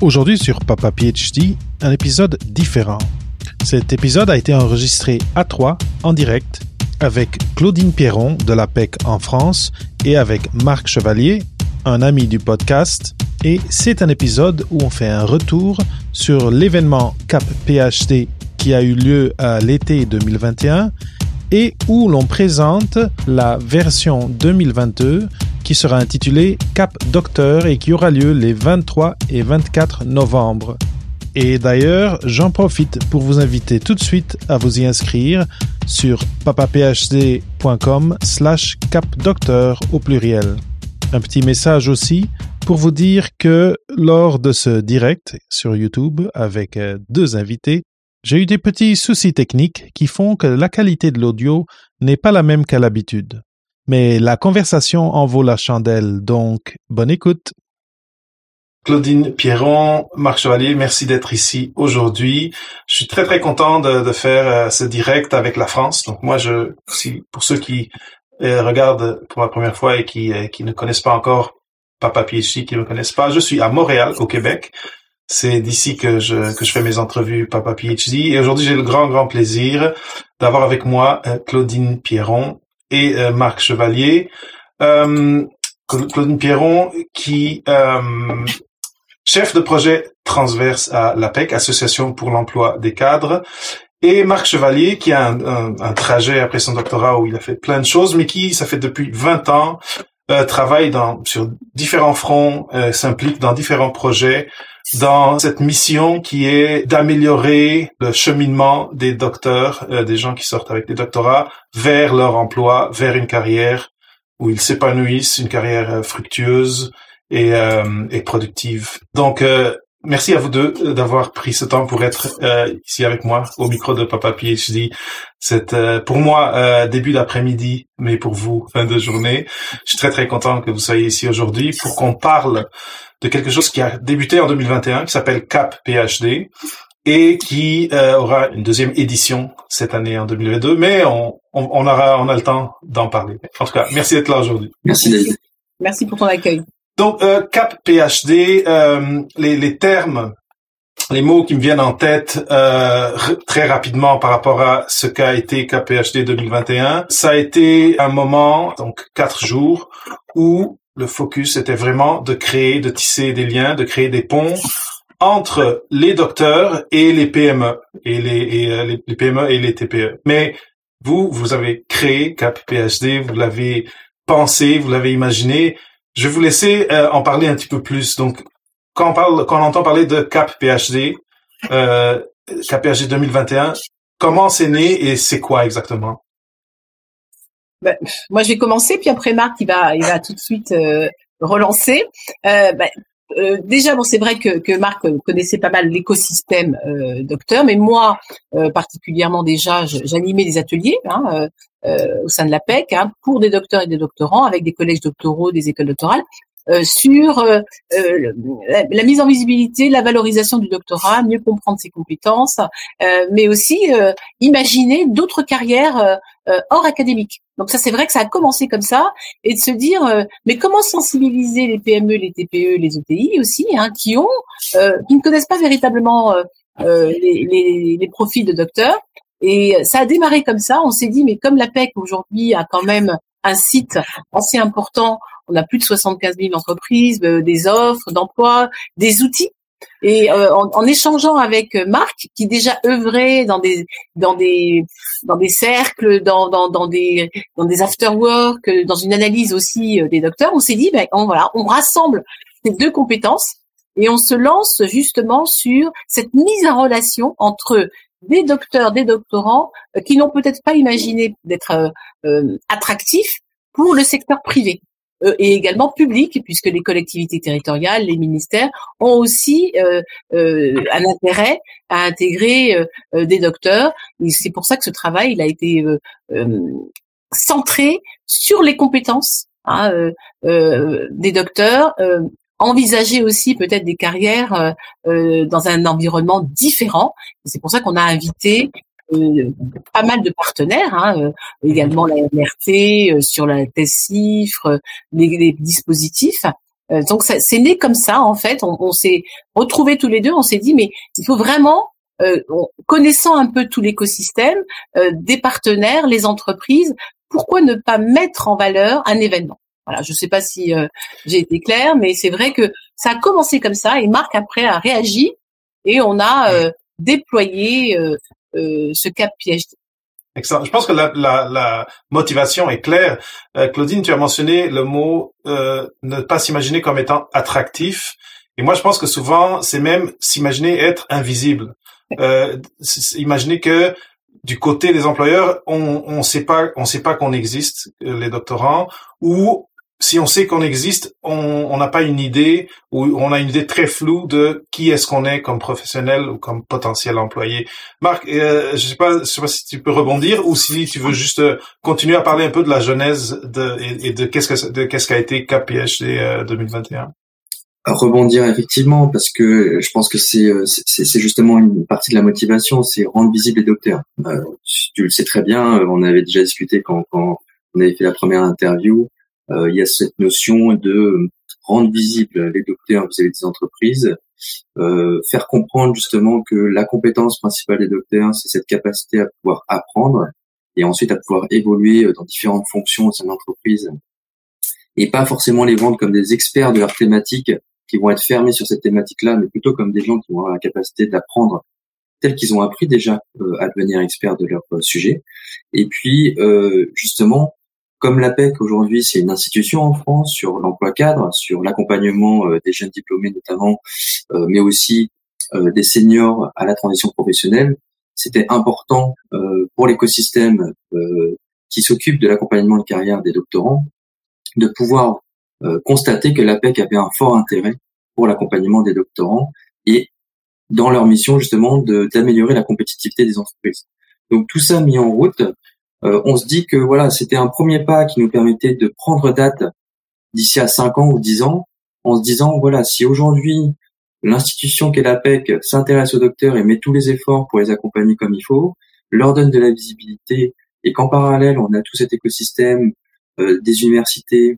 Aujourd'hui sur Papa PhD, un épisode différent. Cet épisode a été enregistré à Troyes, en direct, avec Claudine Pierron de la PEC en France et avec Marc Chevalier, un ami du podcast. Et c'est un épisode où on fait un retour sur l'événement CAP PhD qui a eu lieu à l'été 2021 et où l'on présente la version 2022 qui sera intitulée Cap Docteur et qui aura lieu les 23 et 24 novembre. Et d'ailleurs, j'en profite pour vous inviter tout de suite à vous y inscrire sur papaphd.com slash capdocteur au pluriel. Un petit message aussi pour vous dire que lors de ce direct sur YouTube avec euh, deux invités, j'ai eu des petits soucis techniques qui font que la qualité de l'audio n'est pas la même qu'à l'habitude. Mais la conversation en vaut la chandelle, donc bonne écoute. Claudine Pierron, Marc Chevalier, merci d'être ici aujourd'hui. Je suis très très content de, faire euh, ce direct avec la France. Donc moi, je, pour ceux qui euh, regardent pour la première fois et qui, euh, ne connaissent pas encore Papa PhD, qui ne me connaissent pas, je suis à Montréal, au Québec. C'est d'ici que je, que je fais mes entrevues Papa PhD. Et aujourd'hui, j'ai le grand, grand plaisir d'avoir avec moi Claudine Pierron et euh, Marc Chevalier. Euh, Claudine Pierron qui chef de projet transverse à l'APEC, Association pour l'emploi des cadres, et Marc Chevalier, qui a un, un, trajet après son doctorat où il a fait plein de choses, mais qui, ça fait depuis 20 ans, travaille dans, sur différents fronts, s'implique dans différents projets dans cette mission qui est d'améliorer le cheminement des docteurs, euh, des gens qui sortent avec des doctorats, vers leur emploi, vers une carrière où ils s'épanouissent, une carrière euh, fructueuse et, euh, et productive. Donc, merci à vous deux d'avoir pris ce temps pour être ici avec moi au micro de Papa PhD. C'est pour moi début d'après-midi, mais pour vous fin de journée. Je suis très très content que vous soyez ici aujourd'hui pour qu'on parle de quelque chose qui a débuté en 2021, qui s'appelle CAP PhD et qui euh, aura une deuxième édition cette année en 2022, mais on, on, aura on a le temps d'en parler. En tout cas, merci d'être là aujourd'hui. Merci David. Merci pour ton accueil. Donc euh, CAP PhD, euh, les, les termes, les mots qui me viennent en tête euh, très rapidement par rapport à ce qu'a été CAP PhD 2021, ça a été un moment, donc quatre jours, où le focus était vraiment de créer, de tisser des liens, de créer des ponts entre les docteurs et les PME et les, euh, les, PME et les TPE. Mais vous, vous avez créé CAP PhD, vous l'avez pensé, vous l'avez imaginé. Je vais vous laisser euh, en parler un petit peu plus. Donc, quand on parle, quand on entend parler de CAP PhD, euh, CAP PhD 2021, comment c'est né et c'est quoi exactement? Ben, moi, je vais commencer, puis après Marc, il va, il va tout de suite euh, relancer. Euh, ben, euh, déjà, bon, c'est vrai que, que Marc connaissait pas mal l'écosystème euh, docteur, mais moi, euh, particulièrement déjà, j'animais des ateliers hein, au sein de la PEC hein, pour des docteurs et des doctorants avec des collèges doctoraux, des écoles doctorales. Euh, sur euh, euh, la, mise en visibilité, la valorisation du doctorat, mieux comprendre ses compétences, mais aussi imaginer d'autres carrières hors académique. Donc ça, c'est vrai que ça a commencé comme ça, et de se dire, mais comment sensibiliser les PME, les TPE, les ETI aussi, hein, qui ont, qui ne connaissent pas véritablement les, les, les profils de docteurs. Et ça a démarré comme ça. On s'est dit, mais comme l'APEC aujourd'hui a quand même un site assez important on a plus de 75 000 entreprises, euh, des offres d'emploi, des outils. Et euh, en, échangeant avec Marc, qui déjà œuvrait dans des dans des dans des cercles, dans dans, dans des dans des after work, dans une analyse aussi euh, des docteurs, on s'est dit ben on, voilà, on rassemble ces deux compétences et on se lance justement sur cette mise en relation entre des docteurs, des doctorants qui n'ont peut-être pas imaginé d'être attractifs pour le secteur privé. Euh, et également public, puisque les collectivités territoriales, les ministères ont aussi euh, euh, un intérêt à intégrer des docteurs. C'est pour ça que ce travail il a été centré sur les compétences hein, des docteurs. Envisager aussi peut-être des carrières dans un environnement différent. C'est pour ça qu'on a invité euh, pas mal de partenaires, hein, euh, également la MRT euh, sur la thèse cifre, les, les dispositifs. donc c'est né comme ça en fait. On, on s'est retrouvés tous les deux. On s'est dit mais il faut vraiment connaissant un peu tout l'écosystème, des partenaires, les entreprises, pourquoi ne pas mettre en valeur un événement? Voilà, je ne sais pas si j'ai été claire, mais c'est vrai que ça a commencé comme ça et Marc après a réagi et on a déployé ce cap PhD. Excellent. Je pense que la, la, la motivation est claire. Euh, Claudine, tu as mentionné le mot euh, ne pas s'imaginer comme étant attractif. Et moi, je pense que souvent, c'est même s'imaginer être invisible. Euh, imaginer que du côté des employeurs, on on sait pas on sait pas qu'on existe les doctorants ou si on sait qu'on existe, on n'a pas une idée ou on a une idée très floue de qui est-ce qu'on est comme professionnel ou comme potentiel employé. Marc, euh, je sais pas, sais pas si tu peux rebondir ou si tu veux juste euh, continuer à parler un peu de la genèse de, et, de qu'est-ce que de qu'est-ce qu'a été KPHD 2021. À rebondir effectivement parce que je pense que c'est c'est justement une partie de la motivation, c'est rendre visible les docteurs. Euh, tu le sais très bien, on avait déjà discuté quand, quand on avait fait la première interview. Euh, il y a cette notion de rendre visible les docteurs vis-à-vis des entreprises, euh, faire comprendre justement que la compétence principale des docteurs, c'est cette capacité à pouvoir apprendre et ensuite à pouvoir évoluer dans différentes fonctions au sein de l'entreprise et pas forcément les vendre comme des experts de leur thématique qui vont être fermés sur cette thématique-là, mais plutôt comme des gens qui vont avoir la capacité d'apprendre tel qu'ils ont appris déjà euh, à devenir experts de leur sujet. Et puis, justement, comme l'APEC aujourd'hui, c'est une institution en France sur l'emploi cadre, sur l'accompagnement euh, des jeunes diplômés notamment, euh, mais aussi euh, des seniors à la transition professionnelle. C'était important pour l'écosystème qui s'occupe de l'accompagnement de carrière des doctorants de pouvoir constater que l'APEC avait un fort intérêt pour l'accompagnement des doctorants et dans leur mission justement d'améliorer la compétitivité des entreprises. Donc tout ça mis en route, on se dit que voilà, c'était un premier pas qui nous permettait de prendre date d'ici à 5 ans ou 10 ans, en se disant voilà, si aujourd'hui l'institution qu'est l'APEC s'intéresse aux docteurs et met tous les efforts pour les accompagner comme il faut, leur donne de la visibilité et qu'en parallèle on a tout cet écosystème euh, des universités,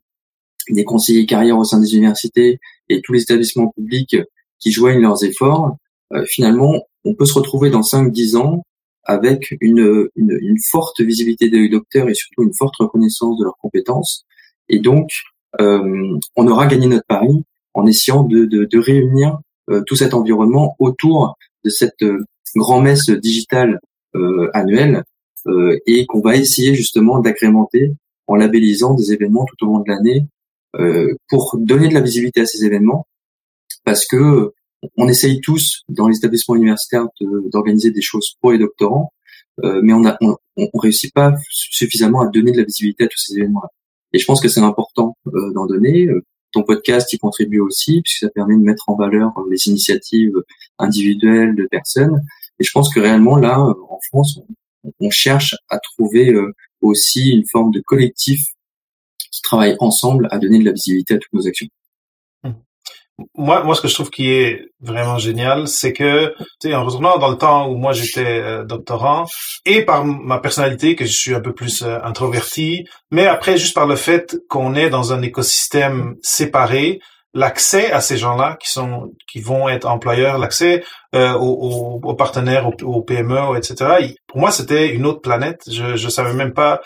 des conseillers carrière au sein des universités et tous les établissements publics qui joignent leurs efforts, euh, finalement on peut se retrouver dans 5-10 ans avec une, une, une, forte visibilité des docteurs et surtout une forte reconnaissance de leurs compétences. Et donc, euh, on aura gagné notre pari en essayant de, de, de réunir euh, tout cet environnement autour de cette euh, grand-messe digitale euh, annuelle euh, et qu'on va essayer justement d'agrémenter en labellisant des événements tout au long de l'année pour donner de la visibilité à ces événements parce que on essaye tous dans les établissements universitaires d'organiser des choses pour les doctorants, euh, mais on, a, on, réussit pas suffisamment à donner de la visibilité à tous ces événements-là. Et je pense que c'est important euh, d'en donner. Ton podcast y contribue aussi, puisque ça permet de mettre en valeur les initiatives individuelles de personnes. Et je pense que réellement là, en France, on, cherche à trouver euh, aussi une forme de collectif qui travaille ensemble à donner de la visibilité à toutes nos actions moi, moi, ce que je trouve qui est vraiment génial, c'est que, tu sais, en retournant dans le temps où moi j'étais euh, doctorant, et par ma personnalité, que je suis un peu plus euh, introverti, mais après, juste par le fait qu'on est dans un écosystème séparé, l'accès à ces gens-là qui sont, qui vont être employeurs, l'accès euh, aux, aux, partenaires, aux, PME, etc. Pour moi, c'était une autre planète. Je, je savais même pas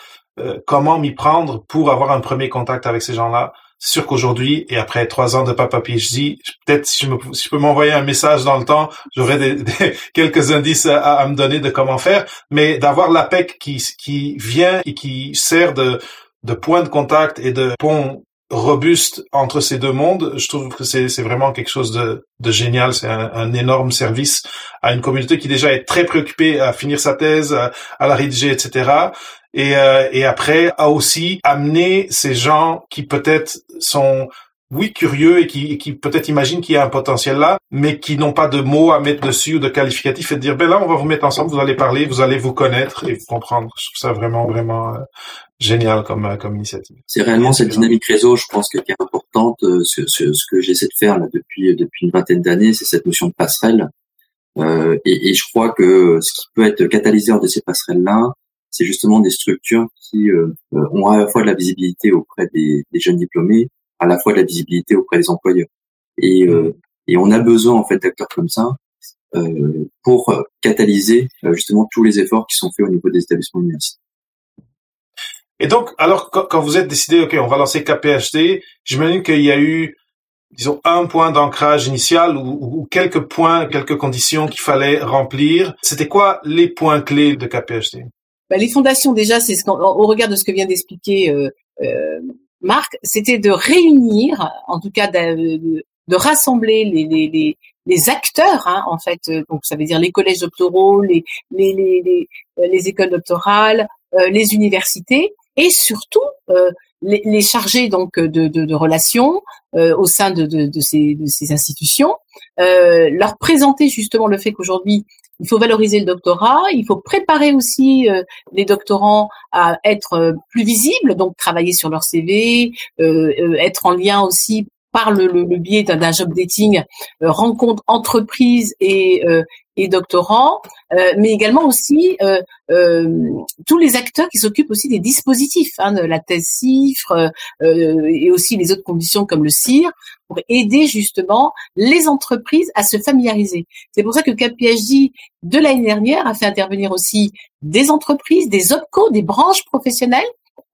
comment m'y prendre pour avoir un premier contact avec ces gens-là. C'est sûr qu'aujourd'hui, et après trois ans de Papa PhD, peut-être si je, me, si je peux m'envoyer un message dans le temps, j'aurai des, quelques indices à, à, me donner de comment faire. Mais d'avoir l'APEC qui, qui vient et qui sert de, de point de contact et de pont robuste entre ces deux mondes, je trouve que c'est, vraiment quelque chose de, de génial. C'est un, un, énorme service à une communauté qui déjà est très préoccupée à finir sa thèse, à, à la rédiger, etc et, euh, et après a aussi amené ces gens qui peut-être sont oui curieux et qui, qui peut-être imaginent qu'il y a un potentiel là, mais qui n'ont pas de mots à mettre dessus ou de qualificatifs et de dire ben là on va vous mettre ensemble, vous allez parler, vous allez vous connaître et vous comprendre. Je trouve ça vraiment vraiment euh, génial comme euh, comme initiative. C'est réellement cette dynamique réseau, je pense, qui est importante. Ce, ce, ce que j'essaie de faire là depuis depuis une vingtaine d'années, c'est cette notion de passerelle. Euh, et, et, je crois que ce qui peut être catalyseur de ces passerelles là, c'est justement des structures qui euh, euh, ont à la fois de la visibilité auprès des, des, jeunes diplômés, à la fois de la visibilité auprès des employeurs. Et, et on a besoin en fait d'acteurs comme ça pour catalyser justement tous les efforts qui sont faits au niveau des établissements universitaires. Et donc, alors, quand, vous êtes décidé, OK, on va lancer KPHD, j'imagine qu'il y a eu, disons, un point d'ancrage initial ou, quelques points, quelques conditions qu'il fallait remplir. C'était quoi les points clés de KPHD bah, Les fondations, déjà, c'est ce au regard de ce que vient d'expliquer euh, euh, Marc, c'était de réunir, en tout cas de, rassembler les, acteurs, hein, en fait, donc ça veut dire les collèges doctoraux, les, les, les, les, écoles doctorales, euh, les universités, et surtout euh, les, les, chargés donc de, relations euh, au sein de, ces, institutions, euh, leur présenter justement le fait qu'aujourd'hui il faut valoriser le doctorat, il faut préparer aussi euh, les doctorants à être plus visibles, donc travailler sur leur CV, être en lien aussi par le, le, biais d'un job dating, euh, rencontre entreprise et, euh, et doctorants, euh, mais également aussi tous les acteurs qui s'occupent aussi des dispositifs, hein, de la thèse CIFRE et aussi les autres conditions comme le CIR, pour aider justement les entreprises à se familiariser. C'est pour ça que KPHD de l'année dernière a fait intervenir aussi des entreprises, des OPCO, des branches professionnelles,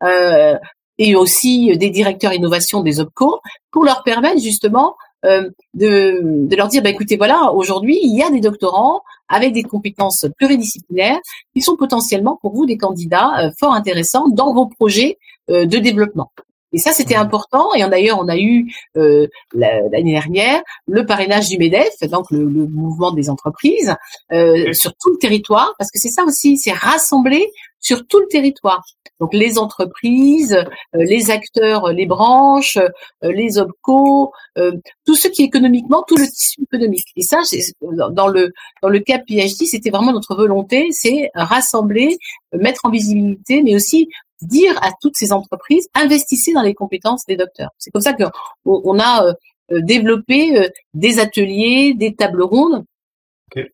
euh, et aussi des directeurs innovation des OPCO pour leur permettre justement euh, de, de, leur dire, bah, écoutez, voilà, aujourd'hui, il y a des doctorants avec des compétences pluridisciplinaires qui sont potentiellement pour vous des candidats euh, fort intéressants dans vos projets euh, de développement. Et ça, c'était mmh. important. Et d'ailleurs, on a eu euh, l'année dernière le parrainage du MEDEF, donc le, le mouvement des entreprises, euh, sur tout le territoire, parce que c'est ça aussi, c'est rassembler sur tout le territoire. Donc les entreprises, euh, les acteurs, les branches, euh, les OPCO, euh, tout ce qui est économiquement, tout le tissu économique. Et ça, dans le dans le cas PhD, c'était vraiment notre volonté, c'est rassembler, mettre en visibilité, mais aussi dire à toutes ces entreprises, investissez dans les compétences des docteurs. C'est comme ça qu'on on a euh, développé euh, des ateliers, des tables rondes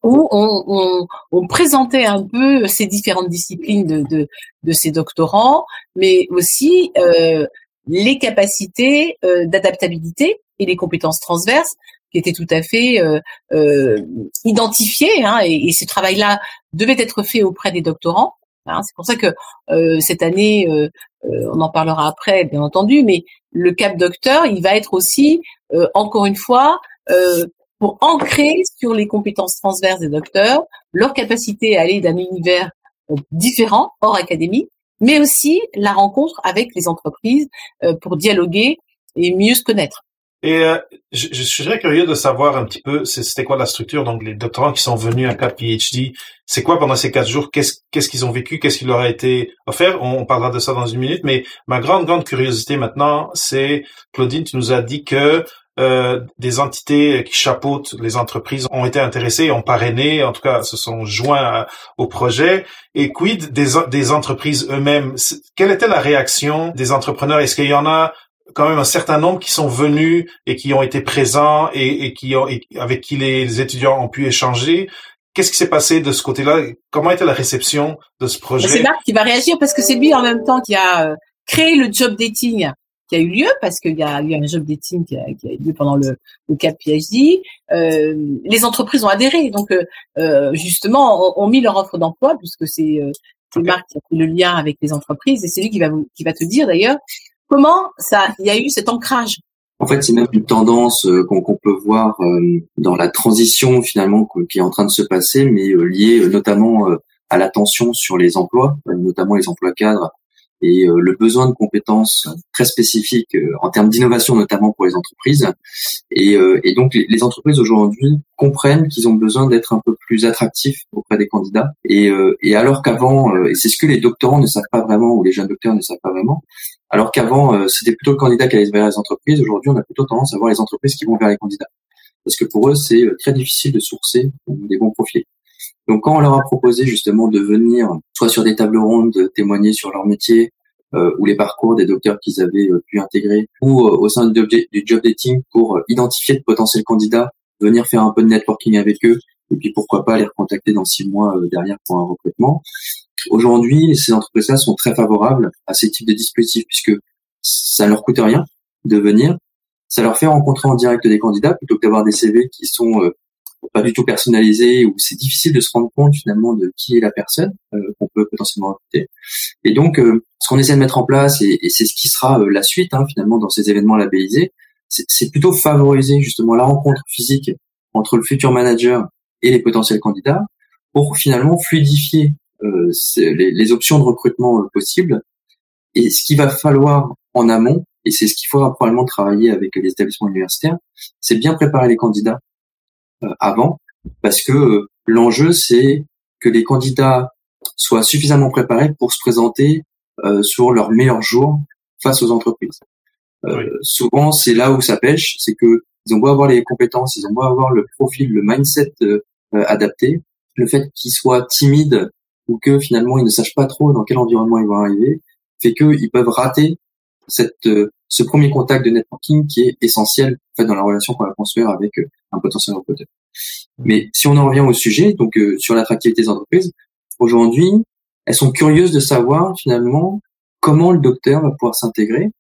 où on, on, on, présentait un peu ces différentes disciplines de, de, de ces doctorants, mais aussi euh, les capacités euh, d'adaptabilité et les compétences transverses qui étaient tout à fait euh, euh, identifiées. Hein, et, et, ce travail-là devait être fait auprès des doctorants. Hein. C'est pour ça que euh, cette année, euh, euh, on en parlera après, bien entendu, mais le cap docteur, il va être aussi, encore une fois, pour ancrer sur les compétences transverses des docteurs, leur capacité à aller d'un univers différent, hors académie, mais aussi la rencontre avec les entreprises pour dialoguer et mieux se connaître. Et euh, je, je, serais curieux de savoir un petit peu, c'était quoi la structure. Donc, les doctorants qui sont venus à CAP PhD, c'est quoi pendant ces quatre jours? Qu'est-ce qu'ils ont vécu? Qu'est-ce qui leur a été offert? On, parlera de ça dans une minute. Mais ma grande grande curiosité maintenant, c'est Claudine, tu nous as dit que euh, des entités qui chapeautent les entreprises ont été intéressées, ont parrainé, en tout cas se sont joints au projet. Et quid des, des entreprises eux-mêmes? Quelle était la réaction des entrepreneurs? Est-ce qu'il y en a quand même un certain nombre qui sont venus et qui ont été présents et, et qui ont, avec qui les, étudiants ont pu échanger? Qu'est-ce qui s'est passé de ce côté-là? Comment était la réception de ce projet C'est Marc qui va réagir parce que c'est lui en même temps qui a euh, créé le job dating qui a eu lieu parce qu'il y a eu un job dating qui a, qui a eu lieu pendant le, le CAP PhD. Euh, les entreprises ont adhéré, donc euh, euh justement ont, ont, mis leur offre d'emploi puisque c'est euh, Marc qui a fait le lien avec les entreprises et c'est lui qui va qui va te dire d'ailleurs Comment ça, il y a eu cet ancrage En fait, c'est même une tendance qu'on peut voir dans la transition finalement qui est en train de se passer, mais liée notamment à l'attention sur les emplois, notamment les emplois cadres et euh, le besoin de compétences très spécifiques euh, en termes d'innovation notamment pour les entreprises. Et, euh, et donc les, entreprises aujourd'hui comprennent qu'ils ont besoin d'être un peu plus attractifs auprès des candidats. Et, et alors qu'avant, et c'est ce que les doctorants ne savent pas vraiment ou les jeunes docteurs ne savent pas vraiment, alors qu'avant c'était plutôt le candidat qui allait vers les entreprises, aujourd'hui on a plutôt tendance à voir les entreprises qui vont vers les candidats. Parce que pour eux c'est très difficile de sourcer des bons profils. Donc quand on leur a proposé justement de venir soit sur des tables rondes, de témoigner sur leur métier euh, ou les parcours des docteurs qu'ils avaient euh, pu intégrer, ou euh, au sein du, job dating pour identifier de potentiels candidats, venir faire un peu de networking avec eux, et puis pourquoi pas les recontacter dans six mois derrière pour un recrutement. Aujourd'hui, ces entreprises-là sont très favorables à ces types de dispositifs puisque ça leur coûte rien. de venir. Ça leur fait rencontrer en direct des candidats plutôt que d'avoir des CV qui sont euh, pas du tout personnalisés où c'est difficile de se rendre compte finalement de qui est la personne euh, qu'on peut potentiellement recruter. Et donc, euh, ce qu'on essaie de mettre en place, et, c'est ce qui sera la suite hein, finalement dans ces événements labellisés, c'est plutôt favoriser justement la rencontre physique entre le futur manager et les potentiels candidats pour finalement fluidifier euh, les, les, options de recrutement possibles. Et ce qu'il va falloir en amont, et c'est ce qu'il faudra probablement travailler avec les établissements universitaires, c'est bien préparer les candidats euh, avant, parce que euh, l'enjeu c'est que les candidats soient suffisamment préparés pour se présenter euh, sur leurs meilleurs jours face aux entreprises. Souvent, c'est là où ça pêche, c'est que ils ont beau avoir les compétences, ils ont beau avoir le profil, le mindset adapté, le fait qu'ils soient timides ou que finalement ils ne sachent pas trop dans quel environnement ils vont arriver, fait qu'ils peuvent rater cette, euh, ce premier contact de networking qui est essentiel en fait dans la relation qu'on va construire avec euh, un potentiel recruteur. Mais si on en revient au sujet, donc euh, sur l'attractivité des entreprises, aujourd'hui, elles sont curieuses de savoir finalement comment le docteur va pouvoir s'intégrer,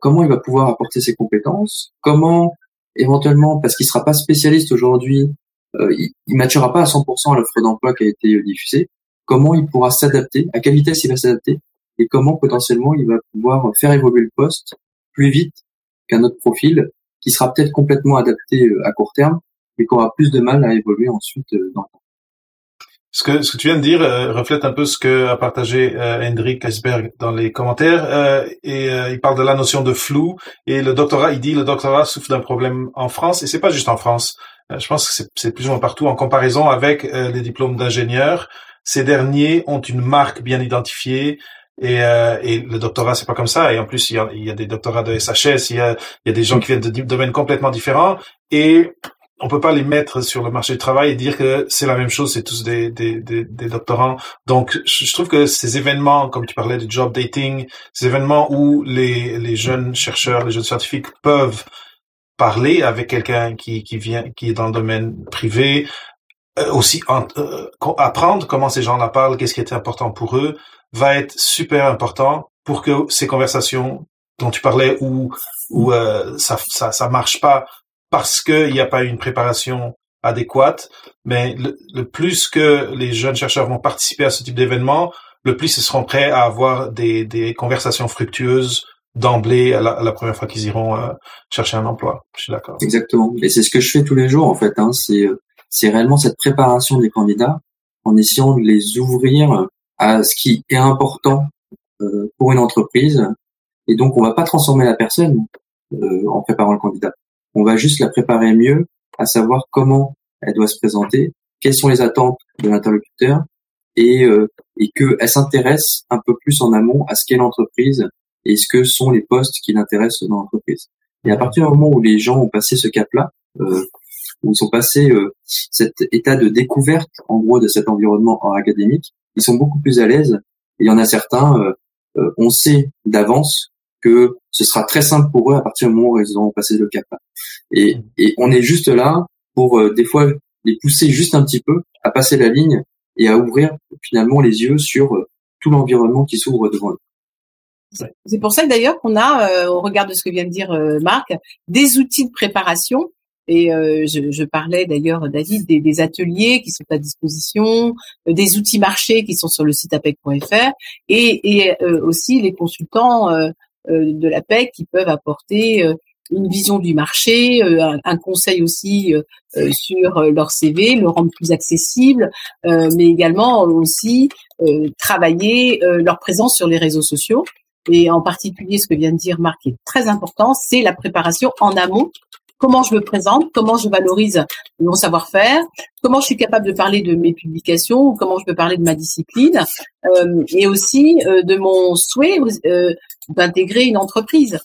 comment il va pouvoir apporter ses compétences, comment éventuellement, parce qu'il sera pas spécialiste aujourd'hui, il, il maturera pas à 100% l'offre d'emploi qui a été diffusée, comment il pourra s'adapter, à quelle vitesse il va s'adapter, et comment potentiellement il va pouvoir faire évoluer le poste plus vite qu'un autre profil qui sera peut-être complètement adapté euh, à court terme, mais qui aura plus de mal à évoluer ensuite euh, dans le temps. Ce que, ce que tu viens de dire euh, reflète un peu ce que a partagé euh, Hendrik Esberg dans les commentaires. Euh, et il parle de la notion de flou. Et le doctorat, il dit le doctorat souffre d'un problème en France. Et c'est pas juste en France. je pense que c'est plus ou moins partout en comparaison avec les diplômes d'ingénieurs. Ces derniers ont une marque bien identifiée. Et, euh, et le doctorat, c'est pas comme ça. Et en plus, il y a, des doctorats de SHS, il y a, des gens qui viennent de domaines complètement différents. Et on peut pas les mettre sur le marché du travail et dire que c'est la même chose, c'est tous des, des, des, des, doctorants. Donc, je trouve que ces événements, comme tu parlais de job dating, ces événements où les, les jeunes chercheurs, les jeunes scientifiques peuvent parler avec quelqu'un qui, qui vient, qui est dans le domaine privé, euh, aussi euh, apprendre comment ces gens-là parlent, qu'est-ce qui est important pour eux, va être super important pour que ces conversations dont tu parlais où où euh, ça, ça ça marche pas parce qu'il n'y a pas une préparation adéquate, mais le, plus que les jeunes chercheurs vont participer à ce type d'événement, le plus ils seront prêts à avoir des, des conversations fructueuses d'emblée à, la, première fois qu'ils iront euh, chercher un emploi. Je suis d'accord. Exactement. Et c'est ce que je fais tous les jours en fait. Hein. C'est euh, c'est réellement cette préparation des candidats en essayant de les ouvrir à ce qui est important euh, pour une entreprise. Et donc, on va pas transformer la personne euh, en préparant le candidat. On va juste la préparer mieux à savoir comment elle doit se présenter, quelles sont les attentes de l'interlocuteur et, euh, et qu'elle s'intéresse un peu plus en amont à ce qu'est l'entreprise et ce que sont les postes qui l'intéressent dans l'entreprise. Et à partir du moment où les gens ont passé ce cap-là, euh, où ils ont passé euh, cet état de découverte en gros de cet environnement académique, ils sont beaucoup plus à l'aise. Il y en a certains, euh, euh, on sait d'avance que ce sera très simple pour eux à partir du moment où ils auront passé le cap. Et, et on est juste là pour euh, des fois les pousser juste un petit peu à passer la ligne et à ouvrir finalement les yeux sur tout l'environnement qui s'ouvre devant eux. C'est pour ça d'ailleurs qu'on a, au regard de ce que vient de dire Marc, des outils de préparation et euh, je, je, parlais d'ailleurs, David, des, des, ateliers qui sont à disposition, euh, des outils marchés qui sont sur le site apec.fr et, et euh, aussi les consultants de l'APEC qui peuvent apporter une vision du marché, un, un conseil aussi sur leur CV, le rendre plus accessible, mais également aussi travailler leur présence sur les réseaux sociaux. Et en particulier, ce que vient de dire Marc est très important, c'est la préparation en amont comment je me présente, comment je valorise mon savoir-faire, comment je suis capable de parler de mes publications, comment je peux parler de ma discipline, euh, et aussi euh, de mon souhait euh, d'intégrer une entreprise.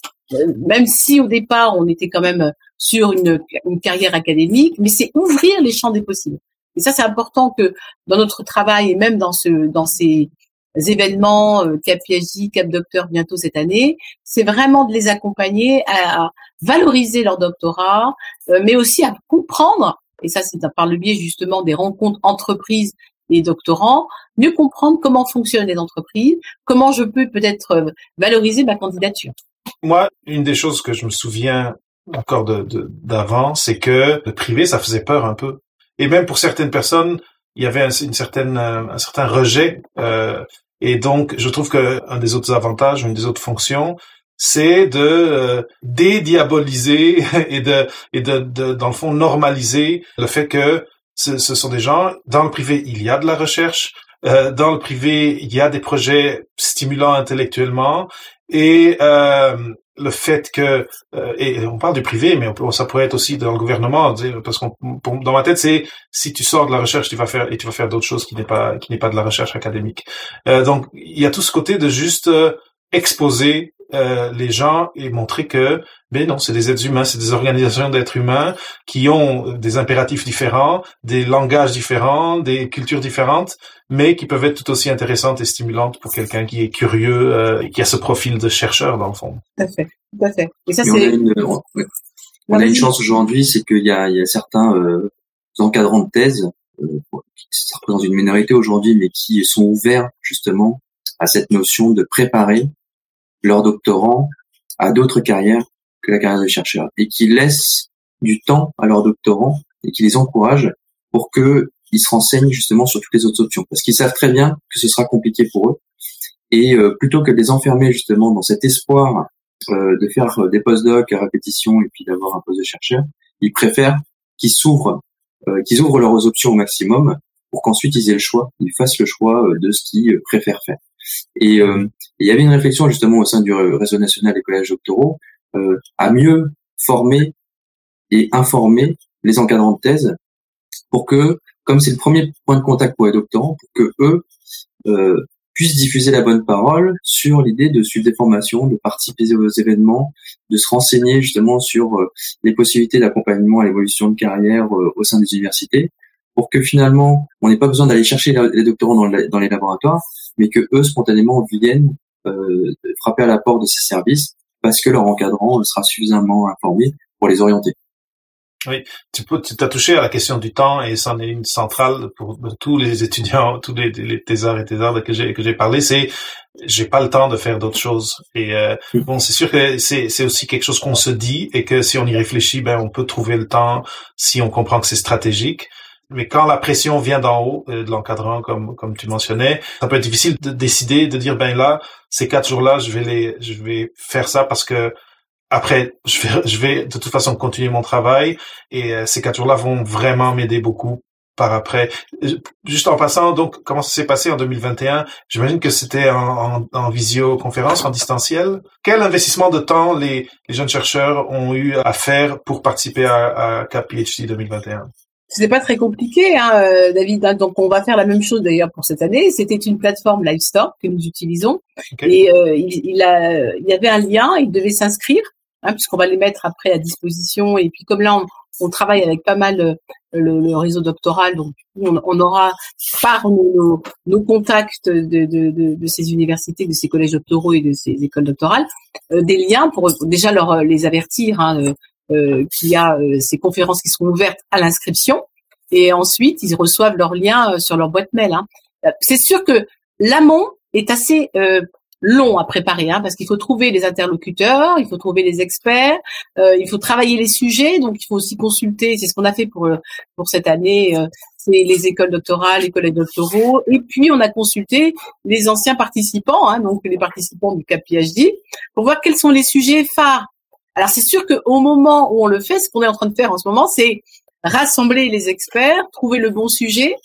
Même si au départ on était quand même sur une, une carrière académique, mais c'est ouvrir les champs des possibles. Et ça, c'est important que dans notre travail et même dans ce, dans ces événements, euh, Cap PhD, Cap Docteur bientôt cette année, c'est vraiment de les accompagner à, valoriser leur doctorat, euh, mais aussi à comprendre, et ça c'est par le biais justement des rencontres entreprises et doctorants, mieux comprendre comment fonctionnent les entreprises, comment je peux peut-être euh, valoriser ma candidature. Moi, une des choses que je me souviens encore de d'avant, c'est que le privé, ça faisait peur un peu. Et même pour certaines personnes, il y avait un, une certaine, un certain rejet. Euh, et donc, je trouve que un des autres avantages, une des autres fonctions, c'est de euh, dédiaboliser et de et de, de, dans le fond normaliser le fait que ce, ce, sont des gens dans le privé il y a de la recherche euh, dans le privé il y a des projets stimulants intellectuellement et euh, le fait que euh, et on parle du privé, mais on ça pourrait être aussi dans le gouvernement, parce qu'on dans ma tête c'est si tu sors de la recherche, tu vas faire et tu vas faire d'autres choses qui n'est pas qui n'est pas de la recherche académique. Euh, donc il y a tout ce côté de juste euh, exposer euh, les gens et montrer que mais non, c'est des êtres humains, c'est des organisations d'êtres humains qui ont des impératifs différents, des langages différents, des cultures différentes, mais qui peuvent être tout aussi intéressantes et stimulantes pour quelqu'un qui est curieux euh, et qui a ce profil de chercheur dans le fond. Tout à fait, tout à fait. Et ça, c'est... On a une, on, a une chance aujourd'hui, c'est qu'il y a, il y a certains euh, encadrants de thèse, euh, ça représente une minorité aujourd'hui, mais qui sont ouverts justement à cette notion de préparer leurs doctorants à d'autres carrières que la carrière de chercheur et qui laissent du temps à leurs doctorants et qui les encouragent pour que ils se renseignent justement sur toutes les autres options parce qu'ils savent très bien que ce sera compliqué pour eux et euh, plutôt que de les enfermer justement dans cet espoir euh, de faire euh, des post-docs à répétition et puis d'avoir un poste de chercheur, ils préfèrent qu'ils s'ouvrent qu'ils ouvrent leurs options au maximum pour qu'ensuite ils aient le choix, ils fassent le choix de ce qu'ils préfèrent faire. Et il y avait une réflexion justement au sein du réseau national des collèges doctoraux euh, à mieux former et informer les encadrants de thèse pour que, comme c'est le premier point de contact pour les doctorants, pour que eux euh, puissent diffuser la bonne parole sur l'idée de suivre des formations, de participer aux événements, de se renseigner justement sur euh, les possibilités d'accompagnement à l'évolution de carrière euh, au sein des universités, pour que finalement on n'ait pas besoin d'aller chercher les doctorants dans, les laboratoires, mais que eux spontanément viennent euh, frapper à la porte de ces services parce que leur encadrant sera suffisamment informé pour les orienter. Oui, tu, peux, tu as touché à la question du temps et c'en est une centrale pour tous les étudiants, tous les, les thésards et thésards que j'ai que j'ai parlé. C'est j'ai pas le temps de faire d'autres choses. Et euh, mm. bon, c'est sûr que c'est c'est aussi quelque chose qu'on se dit et que si on y réfléchit, ben on peut trouver le temps si on comprend que c'est stratégique. Mais quand la pression vient d'en haut, euh, de l'encadrant, comme comme tu mentionnais, ça peut être difficile de décider, de dire ben là, ces quatre jours-là, je vais les, je vais faire ça parce que après, je vais, je vais de toute façon continuer mon travail et euh, ces quatre jours-là vont vraiment m'aider beaucoup par après. Juste en passant, donc, comment ça s'est passé en 2021 J'imagine que c'était en, en, visioconférence, en distanciel. Quel investissement de temps les, les jeunes chercheurs ont eu à faire pour participer à, à CAP PhD 2021 c'était pas très compliqué, hein, euh, David. Hein. donc on va faire la même chose d'ailleurs pour cette année. C'était une plateforme Livestore que nous utilisons et euh, il, il, a, il y avait un lien. Il devait s'inscrire hein, puisqu'on va les mettre après à disposition. Et puis comme là on, on travaille avec pas mal euh, le, le, réseau doctoral, donc on, on aura par nos, nos contacts de, de, de, de, ces universités, de ces collèges doctoraux et de ces écoles doctorales, des liens pour déjà leur les avertir. Hein, euh, qu'il y a euh, ces conférences qui seront ouvertes à l'inscription. Et ensuite, ils reçoivent leurs liens euh, sur leur boîte mail. Hein. C'est sûr que l'amont est assez long à préparer, hein, parce qu'il faut trouver les interlocuteurs, il faut trouver les experts, euh, il faut travailler les sujets, donc il faut aussi consulter. C'est ce qu'on a fait pour pour cette année. Euh, c'est les écoles doctorales, les collèges doctoraux, et puis on a consulté les anciens participants, hein, donc les participants du CAP PhD, pour voir quels sont les sujets phares alors c'est sûr qu'au moment où on le fait, ce qu'on est en train de faire en ce moment, c'est rassembler les experts, trouver le bon sujet,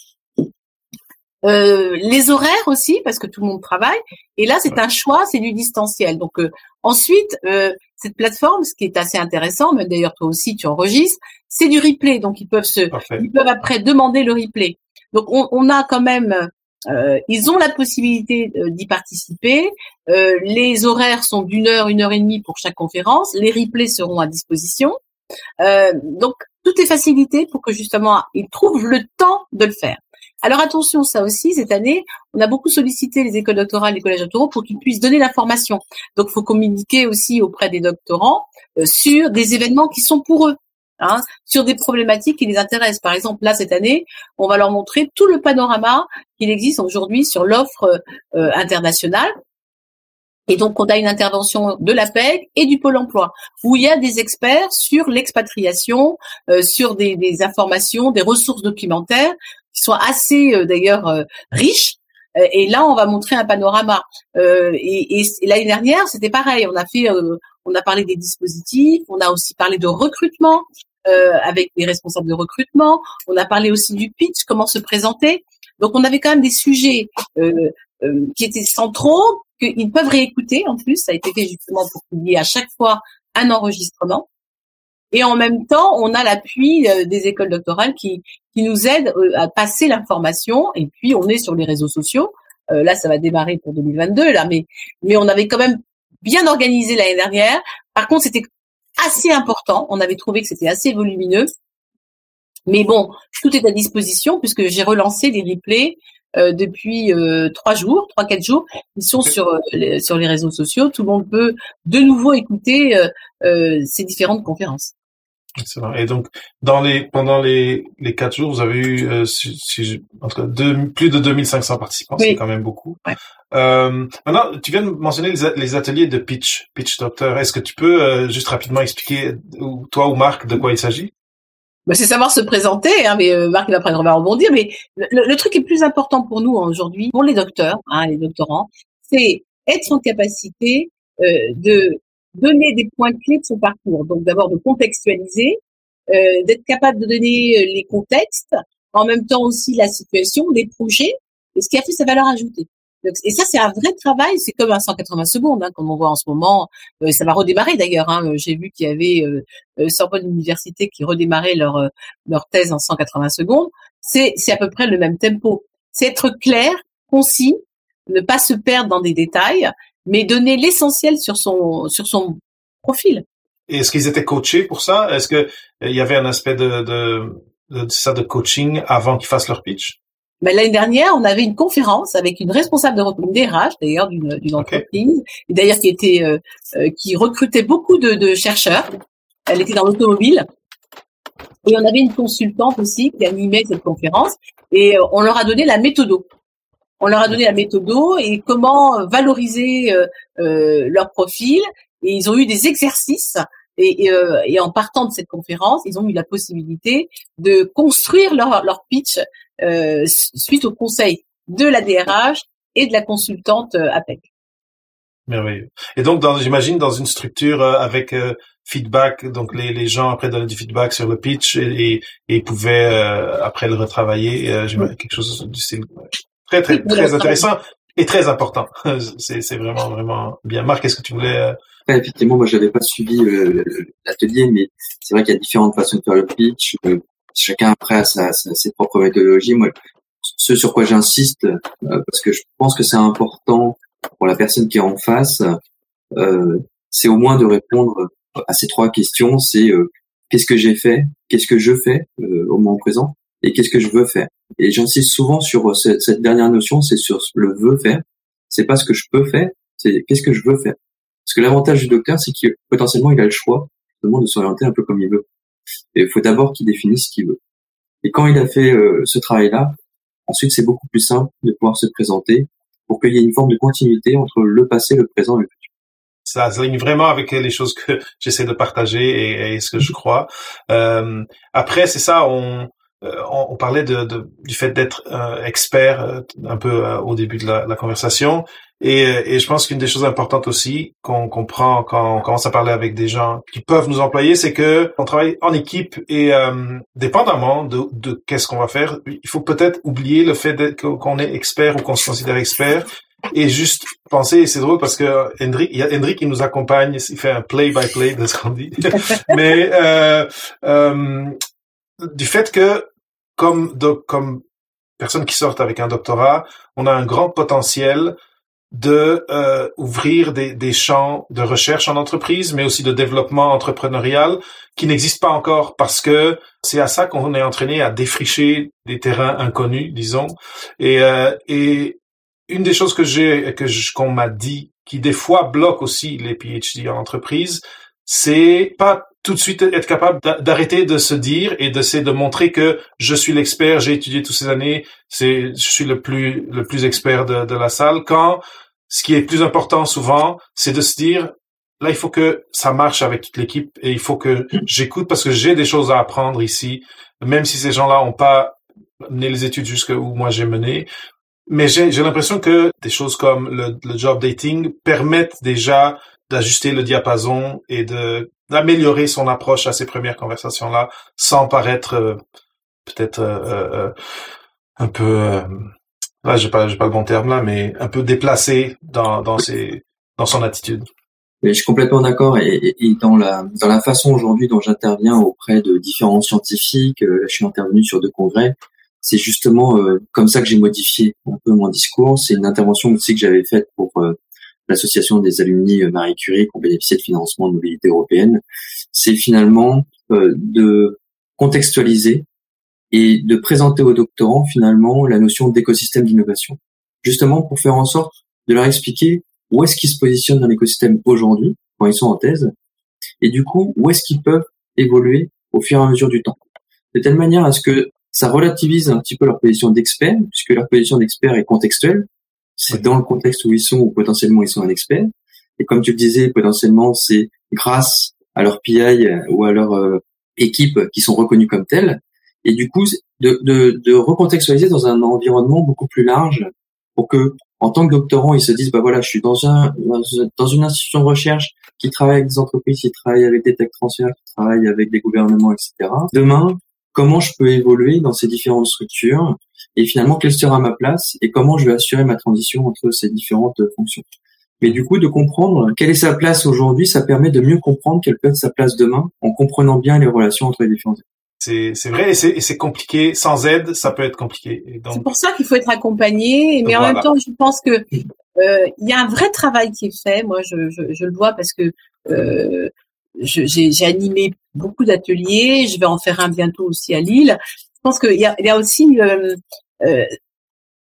euh, les horaires aussi, parce que tout le monde travaille. Et là, c'est un choix, c'est du distanciel. Donc euh, ensuite, euh, cette plateforme, ce qui est assez intéressant, mais d'ailleurs toi aussi tu enregistres, c'est du replay. Donc ils peuvent se, ils peuvent après demander le replay. Donc on, on a quand même euh, ils ont la possibilité euh, d'y participer. Euh, les horaires sont d'une heure, une heure et demie pour chaque conférence. Les replays seront à disposition. donc, tout est facilité pour que justement ils trouvent le temps de le faire. Alors attention, ça aussi, cette année, on a beaucoup sollicité les écoles doctorales, les collèges doctoraux pour qu'ils puissent donner l'information. Donc, il faut communiquer aussi auprès des doctorants sur des événements qui sont pour eux. Hein, sur des problématiques qui les intéressent. Par exemple, là, cette année, on va leur montrer tout le panorama qu'il existe aujourd'hui sur l'offre euh, internationale. Et donc, on a une intervention de l'APEC et du Pôle emploi, où il y a des experts sur l'expatriation, euh, sur des, informations, des ressources documentaires qui sont assez, euh, d'ailleurs, riches. Et là, on va montrer un panorama. et, et, l'année dernière, c'était pareil. On a fait, on a parlé des dispositifs, on a aussi parlé de recrutement avec les responsables de recrutement. On a parlé aussi du pitch, comment se présenter. Donc, on avait quand même des sujets qui étaient centraux, qu'ils peuvent réécouter en plus. Ça a été fait justement pour qu'il y ait à chaque fois un enregistrement. Et en même temps, on a l'appui euh, des écoles doctorales qui, qui nous aident euh, à passer l'information. Et puis, on est sur les réseaux sociaux. Euh, là, ça va démarrer pour 2022, là, mais, mais on avait quand même bien organisé l'année dernière. Par contre, c'était assez important. On avait trouvé que c'était assez volumineux. Mais bon, tout est à disposition puisque j'ai relancé les replays euh, depuis euh, trois jours, trois quatre jours. Ils sont sur euh, les, sur les réseaux sociaux. Tout le monde peut de nouveau écouter ces différentes conférences. Et donc, dans les pendant les les quatre jours, vous avez eu si, si, entre deux, plus de 2500 participants, c'est quand même beaucoup. Euh, maintenant, tu viens de mentionner les, ateliers de pitch, pitch doctor. Est-ce que tu peux juste rapidement expliquer, toi ou Marc, de quoi il s'agit? Bah, c'est savoir se présenter, hein, mais euh, Marc il va après va rebondir. Mais le, le, truc qui est plus important pour nous aujourd'hui, pour les docteurs, hein, les doctorants, c'est être en capacité euh, de donner des points clés de son parcours. Donc d'abord de contextualiser, euh, d'être capable de donner euh, les contextes, en même temps aussi la situation, les projets, et ce qui a fait sa valeur ajoutée et ça, c'est un vrai travail. C'est comme un 180 secondes, hein, comme on voit en ce moment. Euh, ça va redémarrer d'ailleurs. Hein. J'ai vu qu'il y avait euh, euh, Sorbonne Université qui redémarrait leur euh, leur thèse en 180 secondes. C'est c'est à peu près le même tempo. C'est être clair, concis, ne pas se perdre dans des détails, mais donner l'essentiel sur son sur son profil. Est-ce qu'ils étaient coachés pour ça? Est-ce que il y avait un aspect de, de, de ça de coaching avant qu'ils fassent leur pitch? Ben, l'année dernière, on avait une conférence avec une responsable de recrutement DRH, d'ailleurs d'une, d'une entreprise, et d'ailleurs qui était euh, euh, qui recrutait beaucoup de, de, chercheurs. Elle était dans l'automobile. Et on avait une consultante aussi qui animait cette conférence, et euh, on leur a donné la méthode. On leur a donné la méthode et comment valoriser leur profil. Et ils ont eu des exercices et, et, et, en partant de cette conférence, ils ont eu la possibilité de construire leur, leur pitch euh, suite au conseil de la DRH et de la consultante euh, APEC. Merveilleux. Et donc, j'imagine, dans une structure euh, avec feedback, donc les, les gens après donnaient du feedback sur le pitch et, et, pouvaient après le retravailler, euh, quelque chose du style très très très intéressant et très important. c'est c'est vraiment vraiment bien. Marc, est-ce que tu voulais Effectivement, moi, j'avais pas suivi l'atelier, mais c'est vrai qu'il y a différentes façons de faire le pitch chacun après a sa, ses propres méthodologies. Moi, ce sur quoi j'insiste, euh, parce que je pense que c'est important pour la personne qui est en face, euh, c'est au moins de répondre à ces trois questions. C'est euh, qu'est-ce que j'ai fait, qu'est-ce que je fais au moment présent, et qu'est-ce que je veux faire? Et j'insiste souvent sur cette, dernière notion, c'est sur le veut faire. C'est pas ce que je peux faire, c'est qu'est-ce que je veux faire. Parce que l'avantage du docteur, c'est qu'il potentiellement il a le choix de s'orienter un peu comme il veut. Et il faut d'abord qu'il définisse ce qu'il veut. Et quand il a fait euh, ce travail-là, ensuite c'est beaucoup plus simple de pouvoir se présenter pour qu'il y ait une forme de continuité entre le passé, le présent et le futur. Ça se vraiment avec les choses que j'essaie de partager et, ce que je crois. Euh, après, c'est ça, on, euh, on, parlait de, de, du fait d'être expert un peu au début de la, la conversation. Et, et, je pense qu'une des choses importantes aussi qu'on comprend quand on commence à parler avec des gens qui peuvent nous employer, c'est que on travaille en équipe et euh, dépendamment de, de qu'est-ce qu'on va faire, il faut peut-être oublier le fait qu'on est expert ou qu'on se considère expert et juste penser, c'est drôle parce que Hendrik, il y a Hendrik qui nous accompagne, il fait un play-by-play de ce qu'on dit, mais euh, euh, du fait que comme, comme personne qui sort avec un doctorat, on a un grand potentiel de euh, ouvrir des, des, champs de recherche en entreprise, mais aussi de développement entrepreneurial qui n'existent pas encore parce que c'est à ça qu'on est entraîné à défricher des terrains inconnus, disons. Et, euh, et une des choses que j'ai que qu'on m'a dit qui des fois bloque aussi les PhD en entreprise, c'est pas tout de suite être capable d'arrêter de se dire et d'essayer de montrer que je suis l'expert, j'ai étudié toutes ces années, c'est je suis le plus le plus expert de, de la salle quand ce qui est plus important souvent, c'est de se dire, là, il faut que ça marche avec toute l'équipe et il faut que j'écoute parce que j'ai des choses à apprendre ici, même si ces gens-là ont pas mené les études jusqu'à où moi j'ai mené. Mais j'ai l'impression que des choses comme le, le job dating permettent déjà d'ajuster le diapason et de d'améliorer son approche à ces premières conversations-là sans paraître euh, peut-être euh, euh, un peu là j'ai pas j'ai pas le bon terme là mais un peu déplacé dans dans ses dans son attitude. Mais je suis complètement d'accord et, et, dans la dans la façon aujourd'hui dont j'interviens auprès de différents scientifiques, là je suis intervenu sur deux congrès, c'est justement comme ça que j'ai modifié un peu mon discours. C'est une intervention aussi que j'avais faite pour l'association des alumni euh, Marie Curie qui ont bénéficié de financement de mobilité européenne, c'est finalement euh, de contextualiser et de présenter aux doctorants finalement la notion d'écosystème d'innovation, justement pour faire en sorte de leur expliquer où est-ce qu'ils se positionnent dans l'écosystème aujourd'hui quand ils sont en thèse, et du coup où est-ce qu'ils peuvent évoluer au fur et à mesure du temps, de telle manière à ce que ça relativise un petit peu leur position d'expert, puisque leur position d'expert est contextuelle, c'est dans le contexte où ils sont ou potentiellement ils sont un expert. Et comme tu le disais, potentiellement c'est grâce à leur PI ou à leur euh, équipe qui sont reconnus comme tels. Et du coup, de recontextualiser dans un environnement beaucoup plus large pour que, en tant que doctorant, ils se disent, bah voilà, je suis dans un dans une institution de recherche qui travaille avec des entreprises, qui travaille avec des tech transferts, qui travaille avec des gouvernements, etc. Demain, comment je peux évoluer dans ces différentes structures et finalement quelle sera ma place et comment je vais assurer ma transition entre ces différentes fonctions? Mais du coup, de comprendre quelle est sa place aujourd'hui, ça permet de mieux comprendre quelle peut être sa place demain en comprenant bien les relations entre les différentes c'est c'est vrai et c'est compliqué. Sans aide ça peut être compliqué. C'est pour ça qu'il faut être accompagné mais en même temps je pense que euh, il y a un vrai travail qui est fait. Moi je, je, je le vois parce que euh, j'ai animé beaucoup d'ateliers, je vais en faire un bientôt aussi à Lille. Je pense qu'il y y a aussi euh,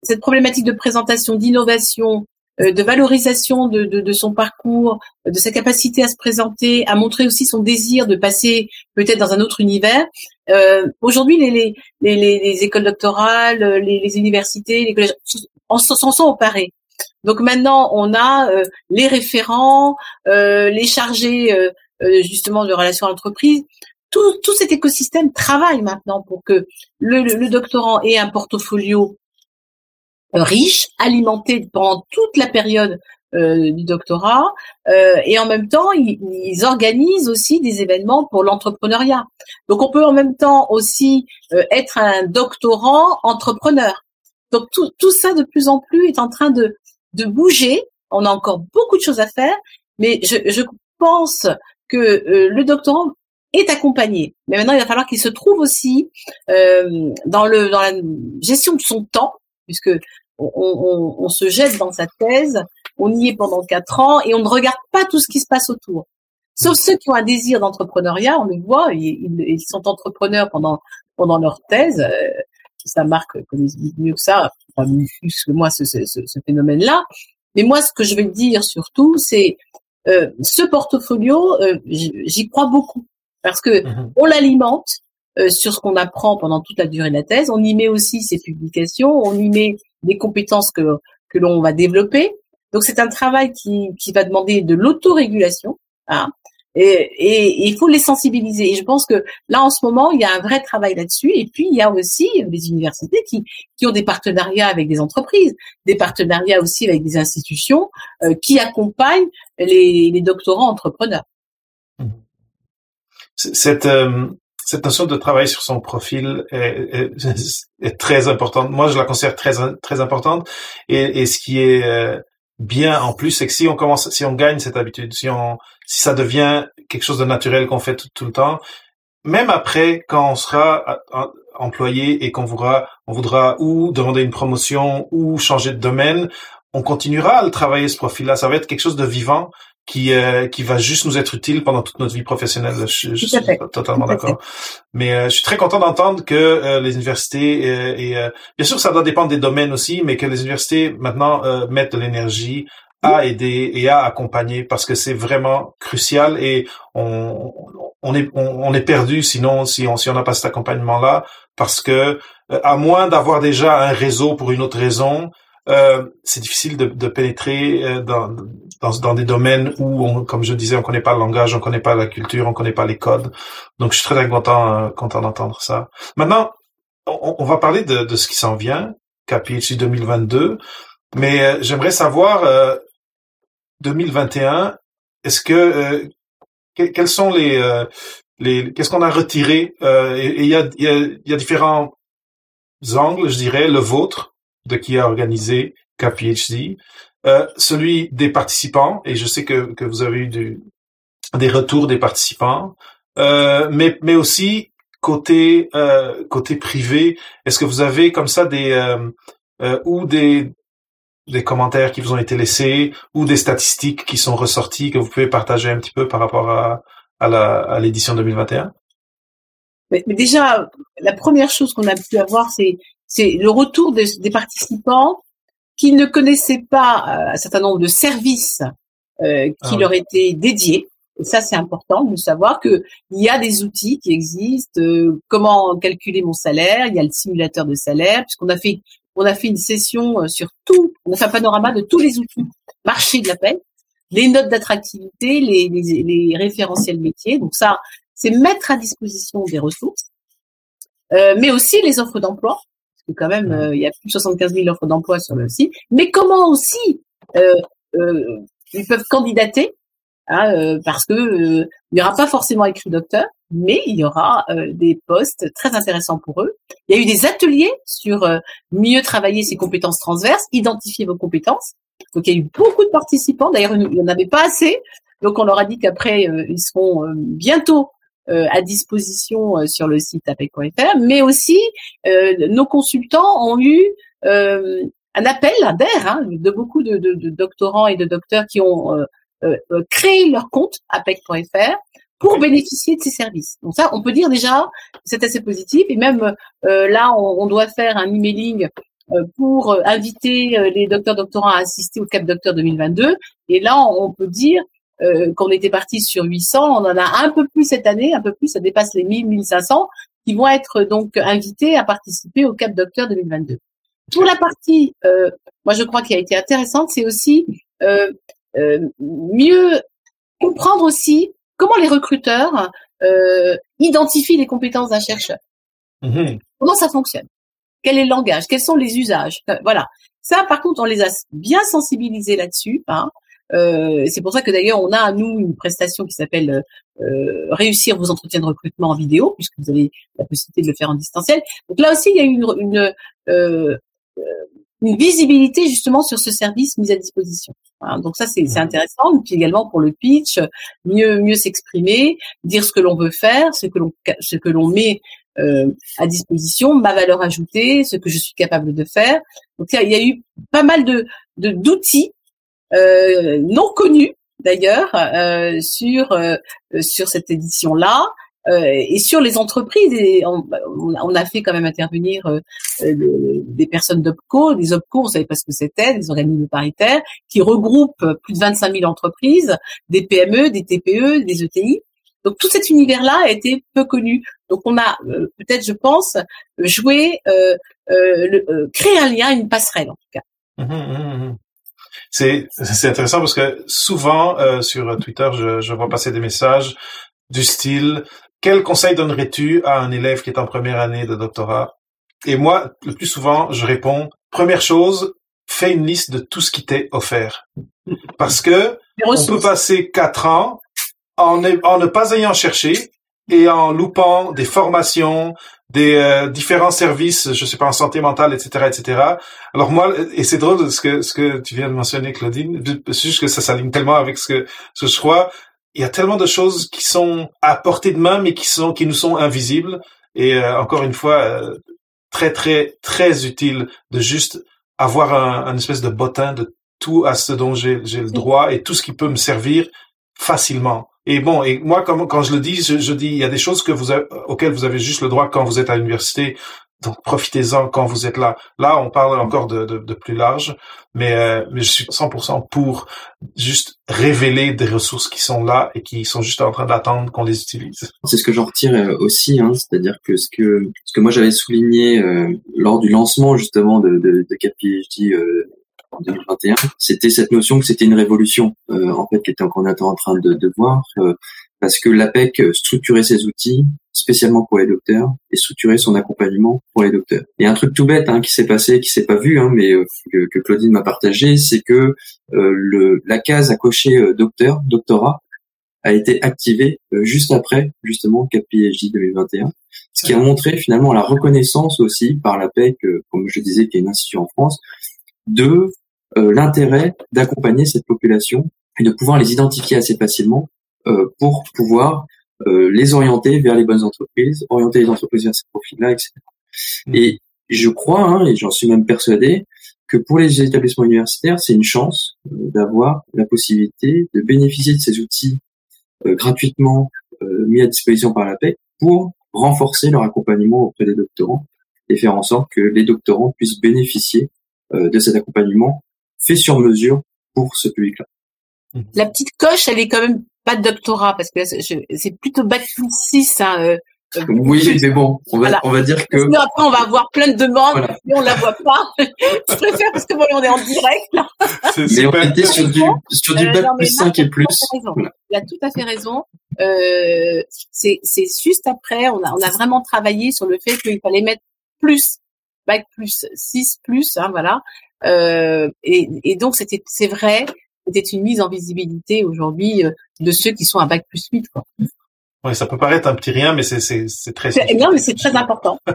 cette problématique de présentation, d'innovation, euh, de valorisation de, de, de, son parcours, de sa capacité à se présenter, à montrer aussi son désir de passer peut-être dans un autre univers. Euh, Aujourd'hui, les, les, les, les, écoles doctorales, les, les universités, les collèges s'en sont emparés. Donc maintenant, on a euh, les référents, euh, les chargés euh, justement de relations à l'entreprise. Tout, cet écosystème travaille maintenant pour que le, doctorant ait un portfolio euh, riche, alimenté pendant toute la période euh, du doctorat, euh, et en même temps, ils, ils, organisent aussi des événements pour l'entrepreneuriat. Donc, on peut en même temps aussi être un doctorant entrepreneur. Donc, tout, ça de plus en plus est en train de, bouger. On a encore beaucoup de choses à faire, mais je, pense que le doctorant est accompagné. Mais maintenant, il va falloir qu'il se trouve aussi euh, dans le dans la gestion de son temps, puisque on, on, on, se jette dans sa thèse, on y est pendant quatre ans et on ne regarde pas tout ce qui se passe autour. Sauf ceux qui ont un désir d'entrepreneuriat, on le voit, ils, ils, sont entrepreneurs pendant pendant leur thèse. Euh, ça marque connaît mieux que ça, enfin, mieux que moi ce, ce, ce phénomène-là. Mais moi, ce que je veux dire surtout, c'est euh, ce portfolio, euh, j'y crois beaucoup parce que mhm. on l'alimente euh, sur ce qu'on apprend pendant toute la durée de la thèse. On y met aussi ses publications, on y met des compétences que que l'on va développer. Donc c'est un travail qui, qui va demander de l'autorégulation. Hein, et, il faut les sensibiliser. Et je pense que là, en ce moment, il y a un vrai travail là-dessus. Et puis, il y a aussi des universités qui, qui ont des partenariats avec des entreprises, des partenariats aussi avec des institutions euh, qui accompagnent les, les, doctorants entrepreneurs. Cette, euh, cette notion de travail sur son profil est, est, très importante. Moi, je la considère très très importante. Et, et ce qui est euh, bien en plus, c'est que si on commence, si on gagne cette habitude, si on, si ça devient quelque chose de naturel qu'on fait tout, le temps, même après, quand on sera employé et qu'on voudra, on voudra ou demander une promotion ou changer de domaine, on continuera à le travailler ce profil-là. Ça va être quelque chose de vivant qui euh, qui va juste nous être utile pendant toute notre vie professionnelle. Je, je suis totalement d'accord. Mais euh, je suis très content d'entendre que euh, les universités et bien sûr ça doit dépendre des domaines aussi, mais que les universités maintenant mettent de l'énergie à aider et à accompagner parce que c'est vraiment crucial et on on est on, est perdu sinon si on si on n'a pas cet accompagnement là parce que à moins d'avoir déjà un réseau pour une autre raison euh, c'est difficile de, de pénétrer euh, dans, dans, dans, des domaines où, on, comme je disais, on connaît pas le langage, on connaît pas la culture, on connaît pas les codes. Donc, je suis très content, euh, content d'entendre ça. Maintenant, on, on, va parler de, de ce qui s'en vient, KPHC 2022, mais j'aimerais savoir, 2021, est-ce que quels sont les, les qu'est-ce qu'on a retiré? Et il y a, y, a, y a différents angles, je dirais, le vôtre, de qui a organisé KPHD, euh, celui des participants, et je sais que, que vous avez eu des retours des participants, euh, mais, mais aussi côté, euh, côté privé, est-ce que vous avez comme ça des, euh, ou des, des commentaires qui vous ont été laissés, ou des statistiques qui sont ressorties que vous pouvez partager un petit peu par rapport à, à la, à l'édition 2021? Mais, mais, déjà, la première chose qu'on a pu avoir, c'est c'est le retour des, des, participants qui ne connaissaient pas euh, un certain nombre de services euh, qui ah leur étaient dédiés. Et ça, c'est important de savoir que il y a des outils qui existent. Euh, comment calculer mon salaire Il y a le simulateur de salaire, puisqu'on a fait on a fait une session sur tout. On a fait un panorama de tous les outils marché de la paix, les notes d'attractivité, les, les, les référentiels métiers. Donc ça, c'est mettre à disposition des ressources, euh, mais aussi les offres d'emploi. Quand même, euh, il y a plus de 75 000 offres d'emploi sur le site. Mais comment aussi euh, euh ils peuvent candidater hein, euh, parce que il n'y aura pas forcément écrit docteur, mais il y aura des postes très intéressants pour eux. Il y a eu des ateliers sur mieux travailler ses compétences transverses, identifier vos compétences. Donc il y a eu beaucoup de participants. D'ailleurs, il n'y en avait pas assez. Donc on leur a dit qu'après, ils seront bientôt à disposition euh, sur le site apec.fr, mais aussi euh, nos consultants ont eu un appel d'air hein, de beaucoup de, de, de, doctorants et de docteurs qui ont créé leur compte apec.fr pour bénéficier de ces services. Donc ça, on peut dire déjà, c'est assez positif. Et même là, on, on, doit faire un emailing pour inviter les docteurs doctorants à assister au Cap Docteur 2022. Et là, on peut dire euh, qu'on était parti sur 800, on en a un peu plus cette année, un peu plus, ça dépasse les 1000, 1500, qui vont être donc invités à participer au Cap Docteur 2022. Pour la partie, euh, moi je crois qui a été intéressante, c'est aussi euh, euh, mieux comprendre aussi comment les recruteurs euh, identifient les compétences d'un chercheur. Mm-hmm. Comment ça fonctionne? Quel est le langage? Quels sont les usages? Voilà. Ça, par contre, on les a bien sensibilisés là-dessus. Hein. Euh, c'est pour ça que d'ailleurs on a à nous une prestation qui s'appelle euh, réussir vos entretiens de recrutement en vidéo, puisque vous avez la possibilité de le faire en distanciel. Donc là aussi il y a une, une, euh, une visibilité justement sur ce service mis à disposition. donc ça c'est intéressant. Et puis également pour le pitch, mieux mieux s'exprimer, dire ce que l'on veut faire, ce que l'on ce que l'on met euh, à disposition, ma valeur ajoutée, ce que je suis capable de faire. Donc il y a, eu pas mal de d'outils euh, non connu d'ailleurs euh, sur euh, sur cette édition là. et sur les entreprises, et on, a fait quand même intervenir des personnes d'OPCO, des OPCO, on savait pas ce que c'était, des organismes paritaires, qui regroupent plus de 25 000 entreprises, des PME, des TPE, des ETI. Donc tout cet univers-là a été peu connu. Donc on a peut-être, je pense, joué, euh, euh, créé un lien, une passerelle en tout cas. Mmh, mmh, mmh, c'est c'est intéressant parce que souvent euh, sur Twitter, je, je vois passer des messages du style quel conseil donnerais-tu à un élève qui est en première année de doctorat? Et moi, le plus souvent, je réponds première chose, fais une liste de tout ce qui t'est offert, parce que on peut passer quatre ans en, en ne pas ayant cherché et en loupant des formations, des euh, différents services, je sais pas en santé mentale, etc., etc. Alors moi, et c'est drôle ce que ce que tu viens de mentionner, Claudine, c'est juste que ça s'aligne tellement avec ce que ce que je crois. Il y a tellement de choses qui sont à portée de main, mais qui sont qui nous sont invisibles. Et euh, encore une fois, euh, très très très utile de juste avoir un, un espèce de bottin de tout à ce dont j'ai j'ai le droit et tout ce qui peut me servir facilement. Et bon, et moi, quand, quand je le dis, je, dis, il y a des choses que vous auxquelles vous avez juste le droit quand vous êtes à l'université donc profitez-en quand vous êtes là. Là, on parle encore de, de, de plus large, mais, euh, mais je suis 100% pour juste révéler des ressources qui sont là et qui sont juste en train d'attendre qu'on les utilise. C'est ce que j'en retire euh, aussi, hein, c'est-à-dire que ce que ce que moi j'avais souligné euh, lors du lancement justement de, de, de euh, en 2021, c'était cette notion que c'était une révolution en fait qui était en train de, de voir parce que l'APEC structurait ses outils spécialement pour les docteurs et structurer son accompagnement pour les docteurs. Et un truc tout bête hein, qui s'est passé, qui s'est pas vu, hein, mais euh, que, Claudine m'a partagé, c'est que euh, la case à cocher euh, docteur, doctorat, a été activée juste après justement CapPHD 2021, ce qui a montré finalement la reconnaissance aussi par l'APEC, comme je disais, qui est une institution en France, de l'intérêt d'accompagner cette population et de pouvoir les identifier assez facilement pour pouvoir euh, les orienter vers les bonnes entreprises, orienter les entreprises vers ces profils-là, etc. Mm. Et je crois, hein, et j'en suis même persuadé, que pour les établissements universitaires, c'est une chance euh, d'avoir la possibilité de bénéficier de ces outils euh, gratuitement mis à disposition par la PEC pour renforcer leur accompagnement auprès des doctorants et faire en sorte que les doctorants puissent bénéficier de cet accompagnement fait sur mesure pour ce public-là. La petite coche, elle est quand même pas de doctorat parce que c'est plutôt bac plus 6 hein, euh, euh, oui, mais bon, on va, on va dire que. après, on va avoir plein de demandes, mais on la voit pas. je préfère parce que bon, on est en direct, là. mais on était sur du, sur du bac plus 5 et plus. Il a tout à fait raison. Euh, c'est, c'est juste après, on a, on a vraiment travaillé sur le fait qu'il fallait mettre plus, bac plus 6 plus, hein, voilà. Euh, et, et donc, c'était, c'est vrai, c'était une mise en visibilité aujourd'hui euh, de ceux qui sont à bac plus 8. Quoi. Oui, ça peut paraître un petit rien, mais c'est c'est très. Non, mais c'est très important.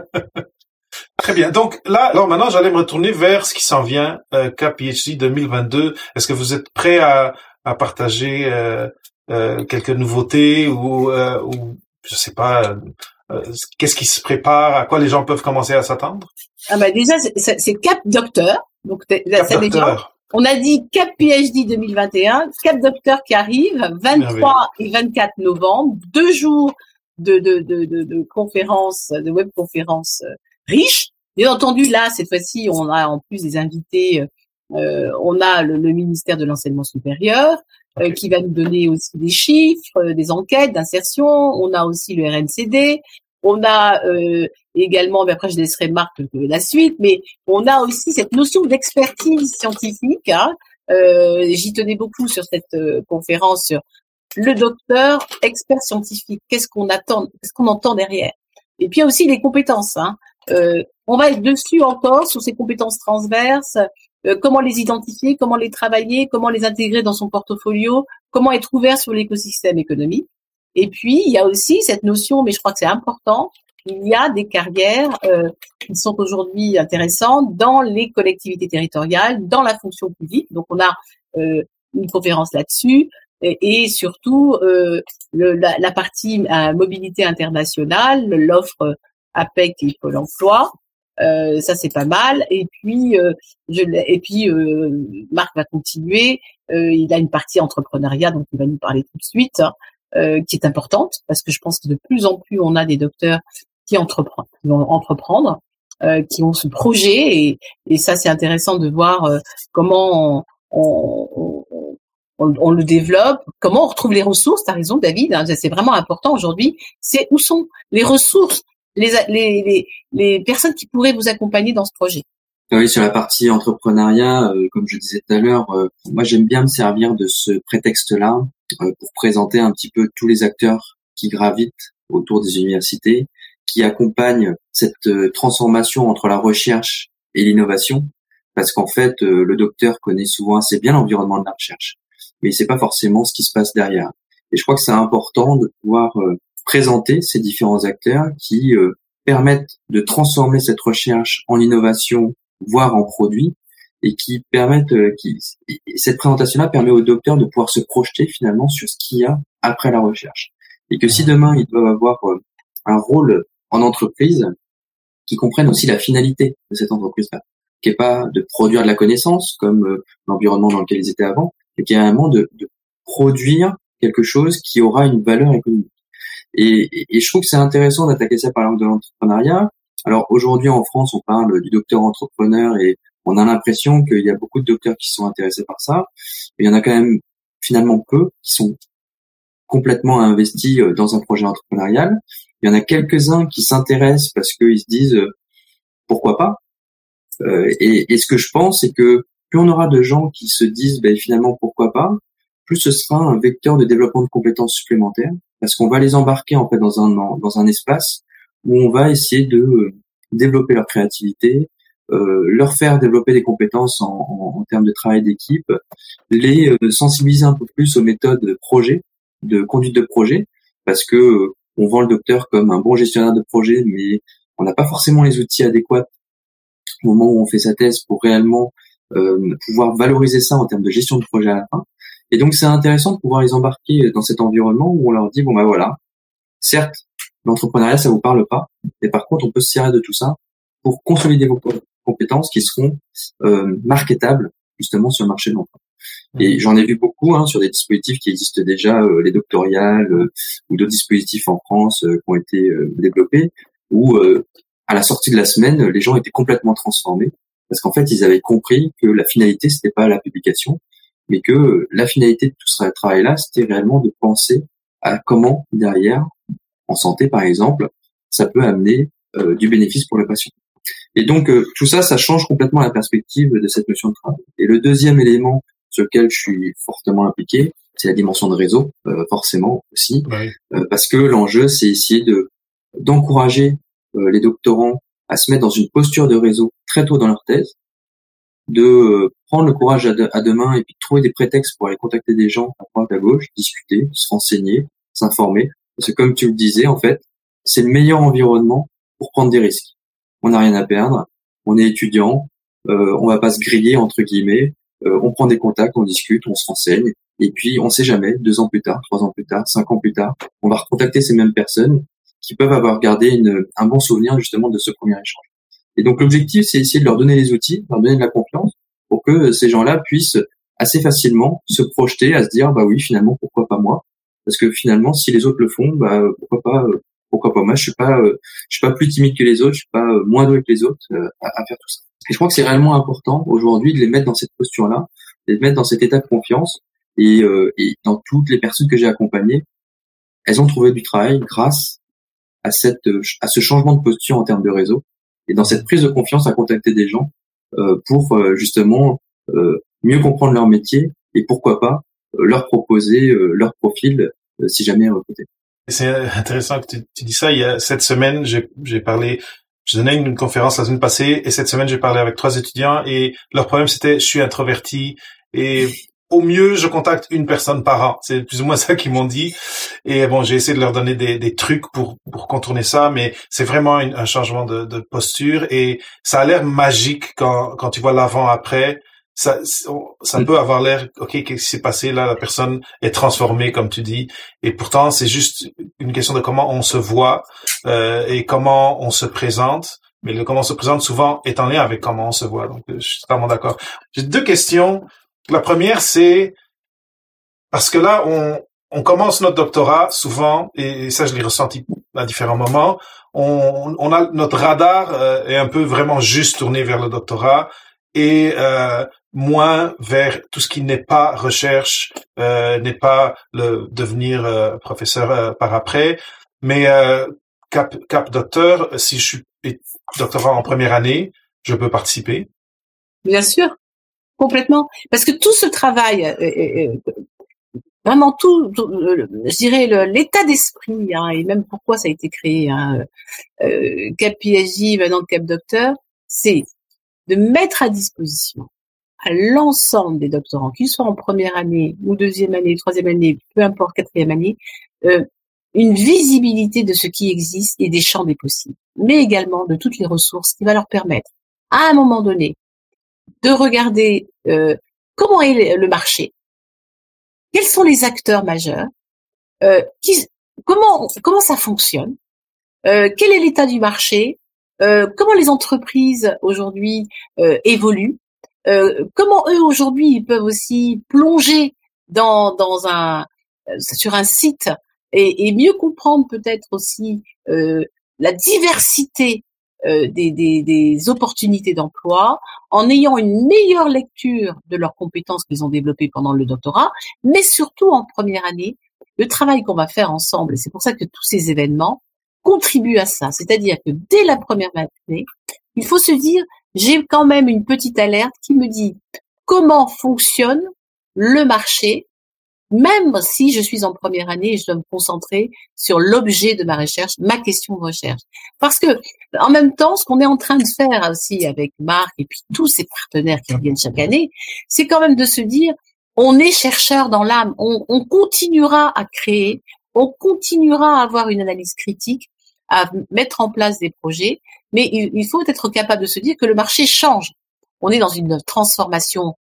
Très bien. Donc là, alors maintenant, j'allais me retourner vers ce qui s'en vient, euh, KPHD 2022. Est-ce que vous êtes prêt à, à partager euh, euh, quelques nouveautés ou, euh, ou je sais pas, euh, qu'est-ce qui se prépare, à quoi les gens peuvent commencer à s'attendre? Ah bah déjà, c'est Cap Docteur. Donc. On a dit Cap PhD 2021, Cap Docteur qui arrive, 23 et 24 novembre, deux jours de, de, de, de, de conférences, de webconférences euh, riches. Bien entendu, là, cette fois-ci, on a en plus des invités, euh, on a le, ministère de l'enseignement supérieur, euh, qui va nous donner aussi des chiffres, des enquêtes d'insertion. On a aussi le RNCD, on a euh, également, mais après je laisserai Marc la suite, mais on a aussi cette notion d'expertise scientifique. Hein. Euh, j'y tenais beaucoup sur cette euh, conférence sur le docteur expert scientifique. Qu'est-ce qu'on attend, qu'est-ce qu'on entend derrière? Et puis il y a aussi les compétences. Hein. on va être dessus encore sur ces compétences transverses. comment les identifier, comment les travailler, comment les intégrer dans son portfolio, comment être ouvert sur l'écosystème économique. Et puis, il y a aussi cette notion, mais je crois que c'est important, il y a des carrières euh, qui sont aujourd'hui intéressantes dans les collectivités territoriales, dans la fonction publique. Donc, on a euh, une conférence là-dessus et, surtout euh, le, la, la, partie mobilité internationale, l'offre APEC et Pôle Emploi. ça c'est pas mal. Et puis, je, et puis Marc va continuer. il a une partie entrepreneuriat, donc il va nous parler tout de suite. Hein. Euh, qui est importante parce que je pense que de plus en plus on a des docteurs qui entreprennent, qui vont entreprendre, euh, qui ont ce projet et, et ça c'est intéressant de voir euh, comment on, on, le développe, comment on retrouve les ressources. T'as raison, David, hein, c'est vraiment important aujourd'hui. C'est où sont les ressources, les, les, les, personnes qui pourraient vous accompagner dans ce projet? Oui, sur la partie entrepreneuriat, euh, comme je disais tout à l'heure, moi j'aime bien me servir de ce prétexte-là pour présenter un petit peu tous les acteurs qui gravitent autour des universités, qui accompagnent cette transformation entre la recherche et l'innovation, parce qu'en fait, le docteur connaît souvent assez bien l'environnement de la recherche, mais il sait pas forcément ce qui se passe derrière. Et je crois que c'est important de pouvoir présenter ces différents acteurs qui permettent de transformer cette recherche en innovation voire en produit, et qui permettent, euh, qui, cette présentation-là permet aux docteurs de pouvoir se projeter finalement sur ce qu'il y a après la recherche. Et que si demain ils doivent avoir euh, un rôle en entreprise, qui comprennent aussi la finalité de cette entreprise-là, qui est pas de produire de la connaissance comme euh, l'environnement dans lequel ils étaient avant, mais qui est vraiment de, de produire quelque chose qui aura une valeur économique. Et, et, je trouve que c'est intéressant d'attaquer ça par l'angle de l'entrepreneuriat, Alors aujourd'hui en France, on parle du docteur entrepreneur et on a l'impression qu'il y a beaucoup de docteurs qui sont intéressés par ça. Mais il y en a quand même finalement peu qui sont complètement investis euh, dans un projet entrepreneurial. Il y en a quelques-uns qui s'intéressent parce qu'ils se disent euh, pourquoi pas. Euh, et, et, ce que je pense, c'est que plus on aura de gens qui se disent ben, finalement pourquoi pas, plus ce sera un vecteur de développement de compétences supplémentaires, parce qu'on va les embarquer en fait dans un dans un espace où on va essayer de euh, développer leur créativité, euh, leur faire développer des compétences en, en, termes de travail d'équipe, les euh, sensibiliser un peu plus aux méthodes de projet, de conduite de projet, parce que on vend le docteur comme un bon gestionnaire de projet, mais on n'a pas forcément les outils adéquats au moment où on fait sa thèse pour réellement euh, pouvoir valoriser ça en termes de gestion de projet à la fin. Et donc c'est intéressant de pouvoir les embarquer dans cet environnement où on leur dit bon ben voilà, certes l'entrepreneuriat ça vous parle pas, mais par contre on peut se servir de tout ça pour consolider vos compétences qui seront euh, marketables justement sur le marché de l'emploi. Et j'en ai vu beaucoup hein, sur des dispositifs qui existent déjà, euh, les doctoriales euh, ou d'autres dispositifs en France euh, qui ont été euh, développés, où à la sortie de la semaine, les gens étaient complètement transformés parce qu'en fait, ils avaient compris que la finalité, c'était pas la publication, mais que la finalité de tout ce travail-là, c'était réellement de penser à comment derrière, en santé par exemple, ça peut amener euh, du bénéfice pour le patient. Et donc euh, tout ça, ça change complètement la perspective de cette notion de travail. Et le deuxième élément sur lequel je suis fortement impliqué, c'est la dimension de réseau, euh, forcément aussi, parce que l'enjeu, c'est essayer de d'encourager les doctorants à se mettre dans une posture de réseau très tôt dans leur thèse, de euh, prendre le courage à, deux mains et puis trouver des prétextes pour aller contacter des gens à droite, à gauche, discuter, se renseigner, s'informer. Parce que comme tu le disais, en fait, c'est le meilleur environnement pour prendre des risques. On n'a rien à perdre, on est étudiant, euh, on va pas se griller entre guillemets, euh, on prend des contacts, on discute, on se renseigne, et puis on sait jamais, deux ans plus tard, trois ans plus tard, cinq ans plus tard, on va recontacter ces mêmes personnes qui peuvent avoir gardé une, un bon souvenir justement de ce premier échange. Et donc l'objectif, c'est essayer de leur donner les outils, leur donner de la confiance, pour que ces gens-là puissent assez facilement se projeter à se dire bah oui finalement pourquoi pas moi? Parce que finalement si les autres le font bah pourquoi pas euh, pourquoi pas. Moi je suis pas euh, je suis pas plus timide que les autres je suis pas euh, moins doué que les autres à, à, faire tout ça. Et je crois que c'est réellement important aujourd'hui de les mettre dans cette posture là de les mettre dans cet état de confiance. Et, et dans toutes les personnes que j'ai accompagnées elles ont trouvé du travail grâce à cette à ce changement de posture en termes de réseau. Et dans cette prise de confiance à contacter des gens euh, pour euh, justement euh, mieux comprendre leur métier et pourquoi pas leur proposer leur profil si jamais recruté. C'est intéressant que tu, dis ça. Il y a cette semaine, j'ai parlé, je donnais une conférence la semaine passée et cette semaine j'ai parlé avec trois étudiants et leur problème c'était je suis introverti et au mieux, je contacte une personne par an. C'est plus ou moins ça qu'ils m'ont dit. Et bon, j'ai essayé de leur donner des, des trucs pour, pour contourner ça, mais c'est vraiment un changement de, de, posture et ça a l'air magique quand, quand tu vois l'avant-après. Ça, ça peut avoir l'air, ok, qu'est-ce qui s'est passé? Là La personne est transformée, comme tu dis. Et pourtant, c'est juste une question de comment on se voit euh, et comment on se présente. Mais le comment on se présente souvent est en lien avec comment on se voit. Donc, je suis totalement d'accord. J'ai deux questions la première, c'est parce que là, on, on commence notre doctorat souvent, et ça je l'ai ressenti à différents moments, on, on a notre radar euh, est un peu vraiment juste tourné vers le doctorat et euh, moins vers tout ce qui n'est pas recherche, euh, n'est pas le devenir euh, professeur euh, par après. Mais euh, cap, cap docteur, si je suis doctorat en première année, je peux participer. Bien sûr. Complètement. Parce que tout ce travail, euh, euh, vraiment tout, je dirais l'état d'esprit, hein, et même pourquoi ça a été créé, hein, Cap PhD, maintenant Cap Docteur, c'est de mettre à disposition l'ensemble des doctorants, qu'ils soient en première année ou deuxième année, troisième année, peu importe, quatrième année, euh, une visibilité de ce qui existe et des champs des possibles, mais également de toutes les ressources qui va leur permettre, à un moment donné, de regarder euh, comment est le marché, quels sont les acteurs majeurs, euh, comment comment ça fonctionne, quel est l'état du marché, comment les entreprises aujourd'hui évoluent, comment eux aujourd'hui ils peuvent aussi plonger dans un sur un site et, mieux comprendre peut-être aussi la diversité euh, des, des, des, opportunités d'emploi, en ayant une meilleure lecture de leurs compétences qu'ils ont développées pendant le doctorat, mais surtout en première année, le travail qu'on va faire ensemble, c'est pour ça que tous ces événements contribuent à ça. C'est-à-dire que dès la première année, il faut se dire, j'ai quand même une petite alerte qui me dit comment fonctionne le marché même si je suis en première année et je dois me concentrer sur l'objet de ma recherche, ma question de recherche. Parce que, en même temps, ce qu'on est en train de faire aussi avec Marc et puis tous ces partenaires qui reviennent chaque année, c'est quand même de se dire, on est chercheur dans l'âme, on continuera à créer, on continuera à avoir une analyse critique, à mettre en place des projets, mais il, il faut être capable de se dire que le marché change. On est dans une transformation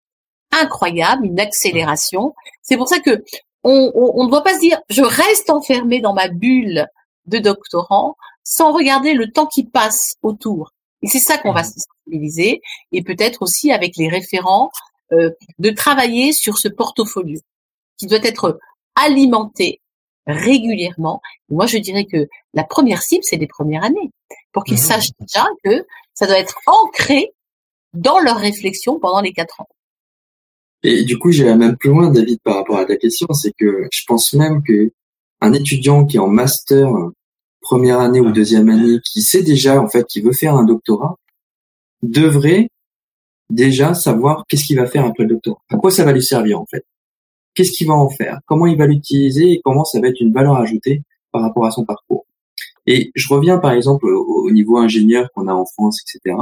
incroyable, une accélération. C'est pour ça que on, ne doit pas se dire je reste enfermé dans ma bulle de doctorant sans regarder le temps qui passe autour. Et c'est ça qu'on va mmh. sensibiliser et peut-être aussi avec les référents euh, de travailler sur ce portfolio qui doit être alimenté régulièrement. moi, je dirais que la première cible, c'est les premières années, pour qu'ils mmh. sachent déjà que ça doit être ancré dans leur réflexion pendant les quatre ans. Et du coup, j'irai même plus loin, David, par rapport à ta question, c'est que je pense même que un étudiant qui est en master première année ou deuxième année, qui sait déjà en fait qu'il veut faire un doctorat, devrait déjà savoir qu'est-ce qu'il va faire après le doctorat. À quoi ça va lui servir en fait? Qu'est-ce qu'il va en faire Comment il va l'utiliser et comment ça va être une valeur ajoutée par rapport à son parcours Et je reviens par exemple au, niveau ingénieur qu'on a en France, etc.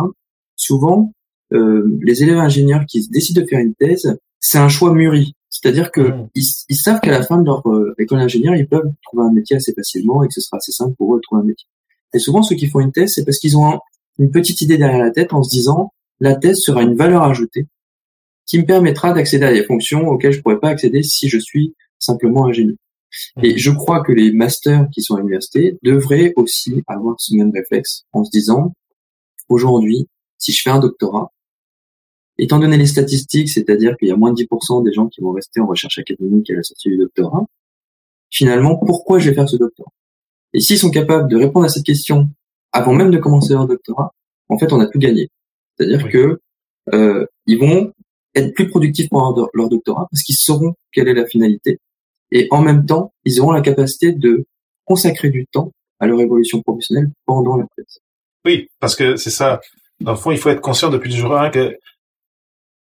Souvent, euh, les élèves ingénieurs qui décident de faire une thèse c'est un choix mûri. C'est-à-dire que mmh. ils, savent qu'à la fin de leur euh, école d'ingénieur, ils peuvent trouver un métier assez facilement et que ce sera assez simple pour eux de trouver un métier. Et souvent, ceux qui font une thèse, c'est parce qu'ils ont une petite idée derrière la tête en se disant, la thèse sera une valeur ajoutée qui me permettra d'accéder à des fonctions auxquelles je pourrais pas accéder si je suis simplement ingénieur. Et je crois que les masters qui sont à l'université devraient aussi avoir ce même réflexe en se disant, aujourd'hui, si je fais un doctorat, Étant donné les statistiques, c'est-à-dire qu'il y a moins de 10% des gens qui vont rester en recherche académique à la sortie du doctorat, finalement, pourquoi je vais faire ce doctorat? Et s'ils sont capables de répondre à cette question avant même de commencer leur doctorat, en fait, on a tout gagné. C'est-à-dire que euh, ils vont être plus productifs pendant leur doctorat parce qu'ils sauront quelle est la finalité et en même temps, ils auront la capacité de consacrer du temps à leur évolution professionnelle pendant la thèse. Oui, parce que c'est ça. Dans le fond, il faut être conscient depuis le jour 1 que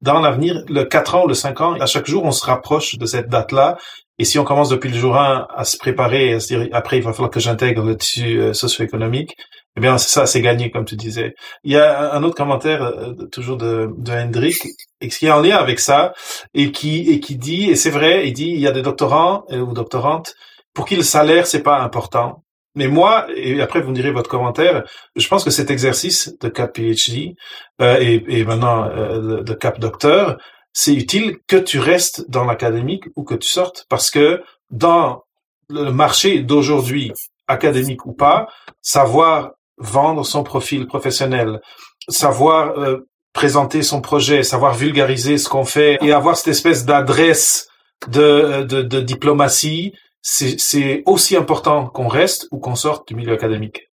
dans l'avenir, le 4 ans le 5 ans, à chaque jour, on se rapproche de cette date-là. Et si on commence depuis le jour 1 à se préparer, à se dire, après, il va falloir que j'intègre le tissu euh, socio-économique, eh bien, c'est ça, c'est gagné, comme tu disais. Il y a un autre commentaire, euh, toujours de, de Hendrik, qui est en lien avec ça, et qui, et qui dit, et c'est vrai, il dit, il y a des doctorants euh, ou doctorantes pour qui le salaire, c'est pas important. Mais moi, et après vous me direz votre commentaire, je pense que cet exercice de cap PhD euh, et, et, maintenant euh, de cap docteur, c'est utile que tu restes dans l'académique ou que tu sortes, parce que dans le marché d'aujourd'hui, académique ou pas, savoir vendre son profil professionnel, savoir euh, présenter son projet, savoir vulgariser ce qu'on fait et avoir cette espèce d'adresse de, de, de diplomatie, c'est aussi important qu'on reste ou qu'on sorte du milieu académique,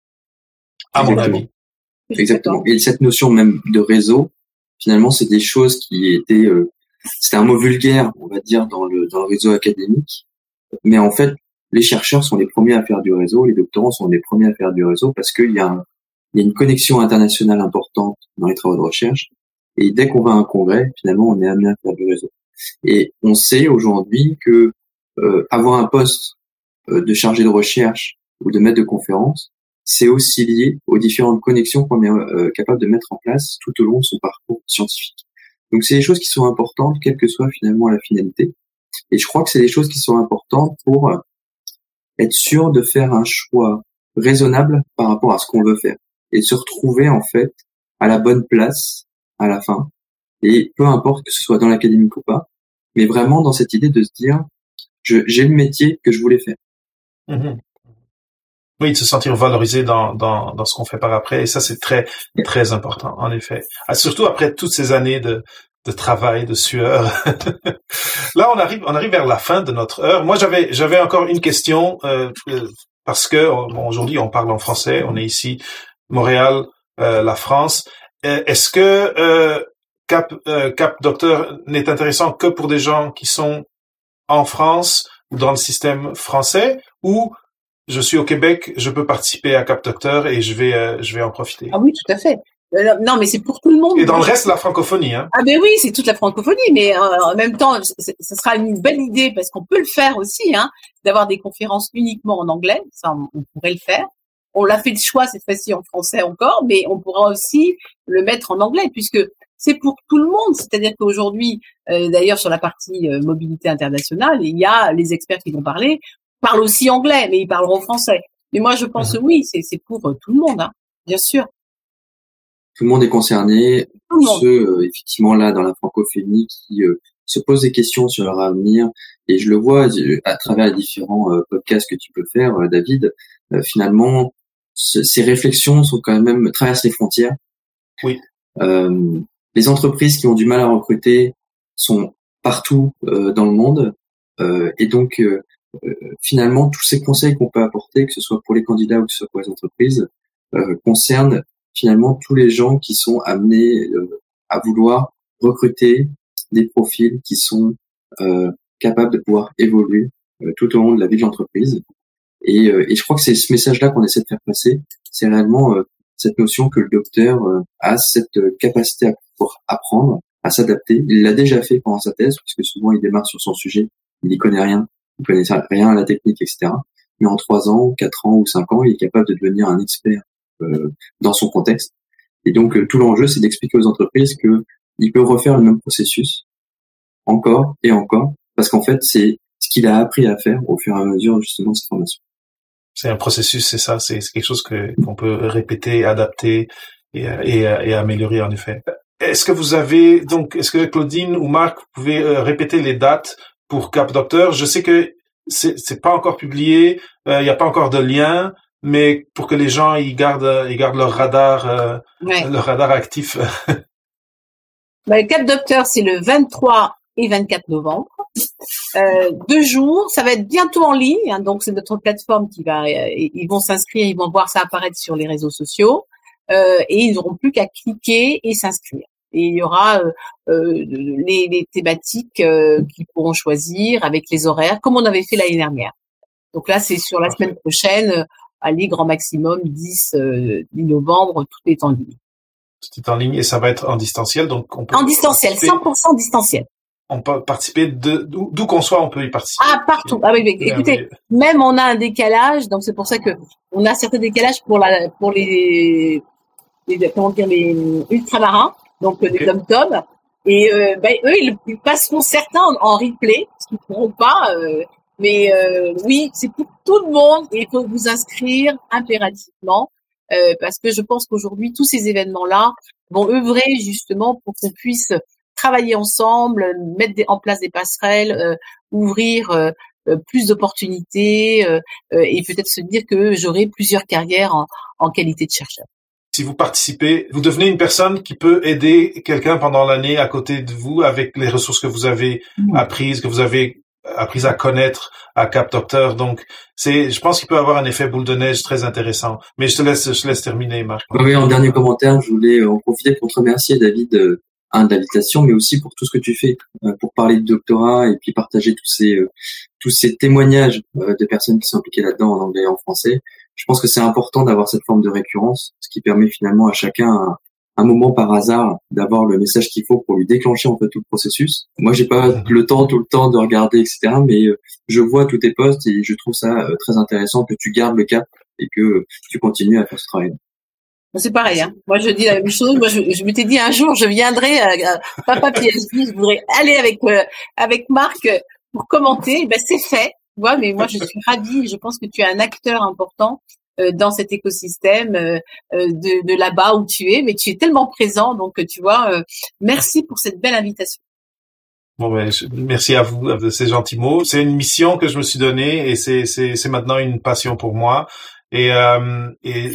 à mon avis. Exactement. Et cette notion même de réseau, finalement, c'est des choses qui étaient, euh, c'était un mot vulgaire, on va dire, dans le, dans le réseau académique. Mais en fait, les chercheurs sont les premiers à faire du réseau, les doctorants sont les premiers à faire du réseau parce qu'il y y a une connexion internationale importante dans les travaux de recherche. Et dès qu'on va à un congrès, finalement, on est amené à faire du réseau. Et on sait aujourd'hui que euh, avoir un poste euh, de chargé de recherche ou de maître de conférence, c'est aussi lié aux différentes connexions qu'on est euh, capable de mettre en place tout au long de son parcours scientifique. Donc c'est des choses qui sont importantes, quelle que soit finalement la finalité. Et je crois que c'est des choses qui sont importantes pour être sûr de faire un choix raisonnable par rapport à ce qu'on veut faire et se retrouver en fait à la bonne place à la fin. Et peu importe que ce soit dans l'académique ou pas, mais vraiment dans cette idée de se dire j'ai le métier que je voulais faire. Mhm. Oui, de se sentir valorisé dans, dans, dans ce qu'on fait par après. Et ça, c'est très, très important, en effet. Ah, surtout après toutes ces années de, de travail, de sueur. Là, on arrive, on arrive vers la fin de notre heure. Moi, j'avais, j'avais encore une question, euh, euh parce que bon, aujourd'hui, on parle en français. On est ici, Montréal, la France. Est-ce que Cap Cap Docteur n'est intéressant que pour des gens qui sont en France ou dans le système français ou je suis au Québec, je peux participer à Cap Docteur et je vais je vais en profiter? Ah oui, tout à fait. Euh, non, mais c'est pour tout le monde. Et dans le reste, la francophonie. Hein. Ah ben oui, c'est toute la francophonie, mais euh, en même temps, ce sera une belle idée parce qu'on peut le faire aussi, hein, d'avoir des conférences uniquement en anglais. Ça, on, pourrait le faire. On l'a fait le choix cette fois-ci en français encore, mais on pourra aussi le mettre en anglais puisque c'est pour tout le monde. C'est-à-dire qu'aujourd'hui, euh, d'ailleurs sur la partie mobilité internationale, il y a les experts qui vont parler, parlent aussi anglais, mais ils parleront français. Mais moi, je pense mmh. oui, c'est pour tout le monde, hein, bien sûr tout le monde est concerné. Ceux, euh, effectivement, là, dans la francophonie, qui euh, se posent des questions sur leur avenir. Et je le vois euh, à travers les différents podcasts que tu peux faire, David. finalement, ces réflexions sont quand même traversent les frontières. Oui. les entreprises qui ont du mal à recruter sont partout dans le monde. et donc, finalement, tous ces conseils qu'on peut apporter, que ce soit pour les candidats ou que ce soit pour les entreprises, concernent finalement tous les gens qui sont amenés euh, à vouloir recruter des profils qui sont euh, capables de pouvoir évoluer euh, tout au long de la vie de l'entreprise. Et, et, je crois que c'est ce message-là qu'on essaie de faire passer. C'est réellement cette notion que le docteur a cette capacité à pouvoir apprendre, à s'adapter. Il l'a déjà fait pendant sa thèse, puisque souvent il démarre sur son sujet, il n'y connaît rien, il connaît rien à la technique, etc. Mais en trois ans, quatre ans ou cinq ans, il est capable de devenir un expert dans son contexte. Et donc euh, tout l'enjeu, c'est d'expliquer aux entreprises que ils peuvent refaire le même processus encore et encore, parce qu'en fait, c'est ce qu'il a appris à faire au fur et à mesure justement de sa formation. C'est un processus, c'est ça, c'est quelque chose que qu'on peut répéter, adapter et, et, améliorer en effet. Est-ce que vous avez donc, est-ce que Claudine ou Marc, vous pouvez euh, répéter les dates pour Cap Docteur? Je sais que c'est pas encore publié, il n'y a pas encore de lien, mais pour que les gens ils gardent ils gardent leur radar euh, leur radar actif. bah, le Cap Docteur c'est le 23 et 24 novembre. Euh, deux jours, ça va être bientôt en ligne, hein, donc c'est notre plateforme qui va, euh, ils vont s'inscrire, ils vont voir ça apparaître sur les réseaux sociaux euh, et ils n'auront plus qu'à cliquer et s'inscrire. Et il y aura euh, euh les, les, thématiques qu'ils pourront choisir avec les horaires, comme on avait fait l'année dernière. Donc là, c'est sur la semaine prochaine aller grand maximum 10, 10 euh, novembre, tout est en ligne. Tout est en ligne et ça va être en distanciel, donc on peut en distanciel, 100% distanciel. On peut participer d'où qu'on soit, on peut y participer. Ah partout. Ah oui, écoutez, même on a un décalage, donc c'est pour ça que on a certains décalages pour la pour les, les comment dire les ultramarins, donc les dom tom et euh, ben, eux ils passeront certains en, replay, ce qu'ils pourront pas. Euh, mais euh, oui, c'est pour tout le monde et il faut vous inscrire impérativement euh, parce que je pense qu'aujourd'hui, tous ces événements-là vont œuvrer justement pour qu'on puisse travailler ensemble, mettre en place des passerelles, euh, ouvrir plus d'opportunités et peut-être se dire que j'aurai plusieurs carrières en, en qualité de chercheur si vous participez, vous devenez une personne qui peut aider quelqu'un pendant l'année à côté de vous avec les ressources que vous avez mmh. apprises, que vous avez appris à connaître à Cap Docteur. Donc, c'est, je pense qu'il peut avoir un effet boule de neige très intéressant. Mais je te laisse, je laisse terminer, Marc. Oui, en dernier commentaire, je voulais euh, en profiter pour te remercier, David, euh, un, de l'invitation, mais aussi pour tout ce que tu fais euh, pour parler de doctorat et puis partager tous ces, tous ces témoignages de personnes qui sont impliquées là-dedans en anglais et en français. Je pense que c'est important d'avoir cette forme de récurrence, ce qui permet finalement à chacun un moment par hasard d'avoir le message qu'il faut pour lui déclencher en fait tout le processus. Moi, j'ai pas le temps tout le temps de regarder, etc. Mais euh, je vois tous tes posts et je trouve ça euh, très intéressant que tu gardes le cap et que tu continues à faire ce travail. C'est pareil. Hein. Moi, je dis la même chose. Moi, je, je m'étais dit un jour, je viendrai à, Papa PSB, je voudrais aller avec euh, avec Marc pour commenter. Ben, c'est fait. Ouais, mais moi, je suis ravie. Je pense que tu es un acteur important euh, dans cet écosystème euh, euh, de, de là-bas où tu es, mais tu es tellement présent, donc tu vois, merci pour cette belle invitation. Bon, ben, merci à vous de ces gentils mots. C'est une mission que je me suis donnée et c'est maintenant une passion pour moi. Et euh, et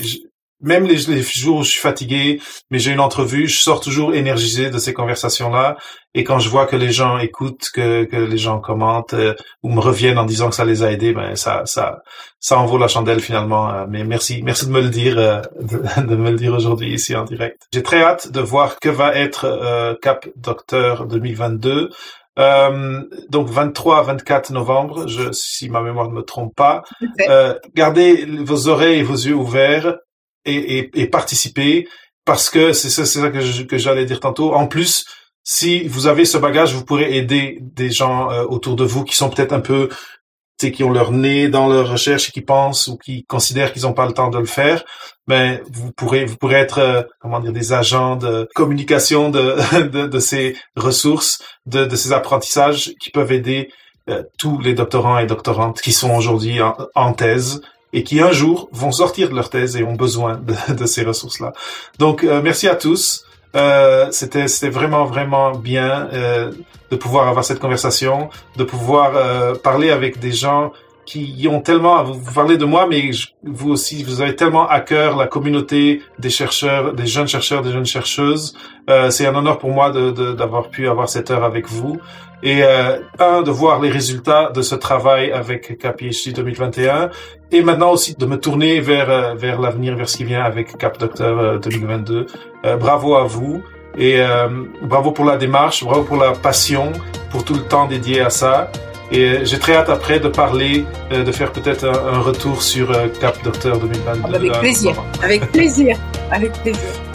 même les, les, jours où je suis fatigué, mais j'ai une entrevue, je sors toujours énergisé de ces conversations-là. Et quand je vois que les gens écoutent, que, que les gens commentent euh, ou me reviennent en disant que ça les a aidés, ben ça, ça, ça en vaut la chandelle finalement. Euh, mais merci, merci de me le dire, euh, de, me le dire aujourd'hui ici en direct. J'ai très hâte de voir que va être Cap Docteur 2022. Euh, donc 23 24 novembre, je, si ma mémoire ne me trompe pas. Euh, gardez vos oreilles et vos yeux ouverts et, et, et participez parce que c'est ça, c'est ça que, j'allais dire tantôt. En plus, si vous avez ce bagage, vous pourrez aider des gens euh, autour de vous qui sont peut-être un peu qui ont leur nez dans leur recherche et qui pensent ou qui considèrent qu'ils n'ont pas le temps de le faire, ben vous pourrez vous pourrez être euh, comment dire des agents de communication de de, de ces ressources, de, de ces apprentissages qui peuvent aider euh, tous les doctorants et doctorantes qui sont aujourd'hui en, thèse et qui un jour vont sortir de leur thèse et ont besoin de, ces ressources-là. Donc euh, merci à tous. Euh, c'était c'était vraiment vraiment bien euh, de pouvoir avoir cette conversation, de pouvoir euh, parler avec des gens qui ont tellement, vous parlez de moi, mais vous aussi, vous avez tellement à cœur la communauté des chercheurs, des jeunes chercheurs, des jeunes chercheuses. Euh, c'est un honneur pour moi d'avoir de, pu avoir cette heure avec vous. Et euh, un, de voir les résultats de ce travail avec KPHD 2021, et maintenant aussi de me tourner vers euh, vers l'avenir, vers ce qui vient avec Cap Docteur 2022. Euh, bravo à vous. Et euh, bravo pour la démarche, bravo pour la passion, pour tout le temps dédié à ça. Et j'ai très hâte après de parler, euh, de faire peut-être un, un, retour sur euh, Cap Docteur 2022. Avec plaisir, avec plaisir, avec plaisir.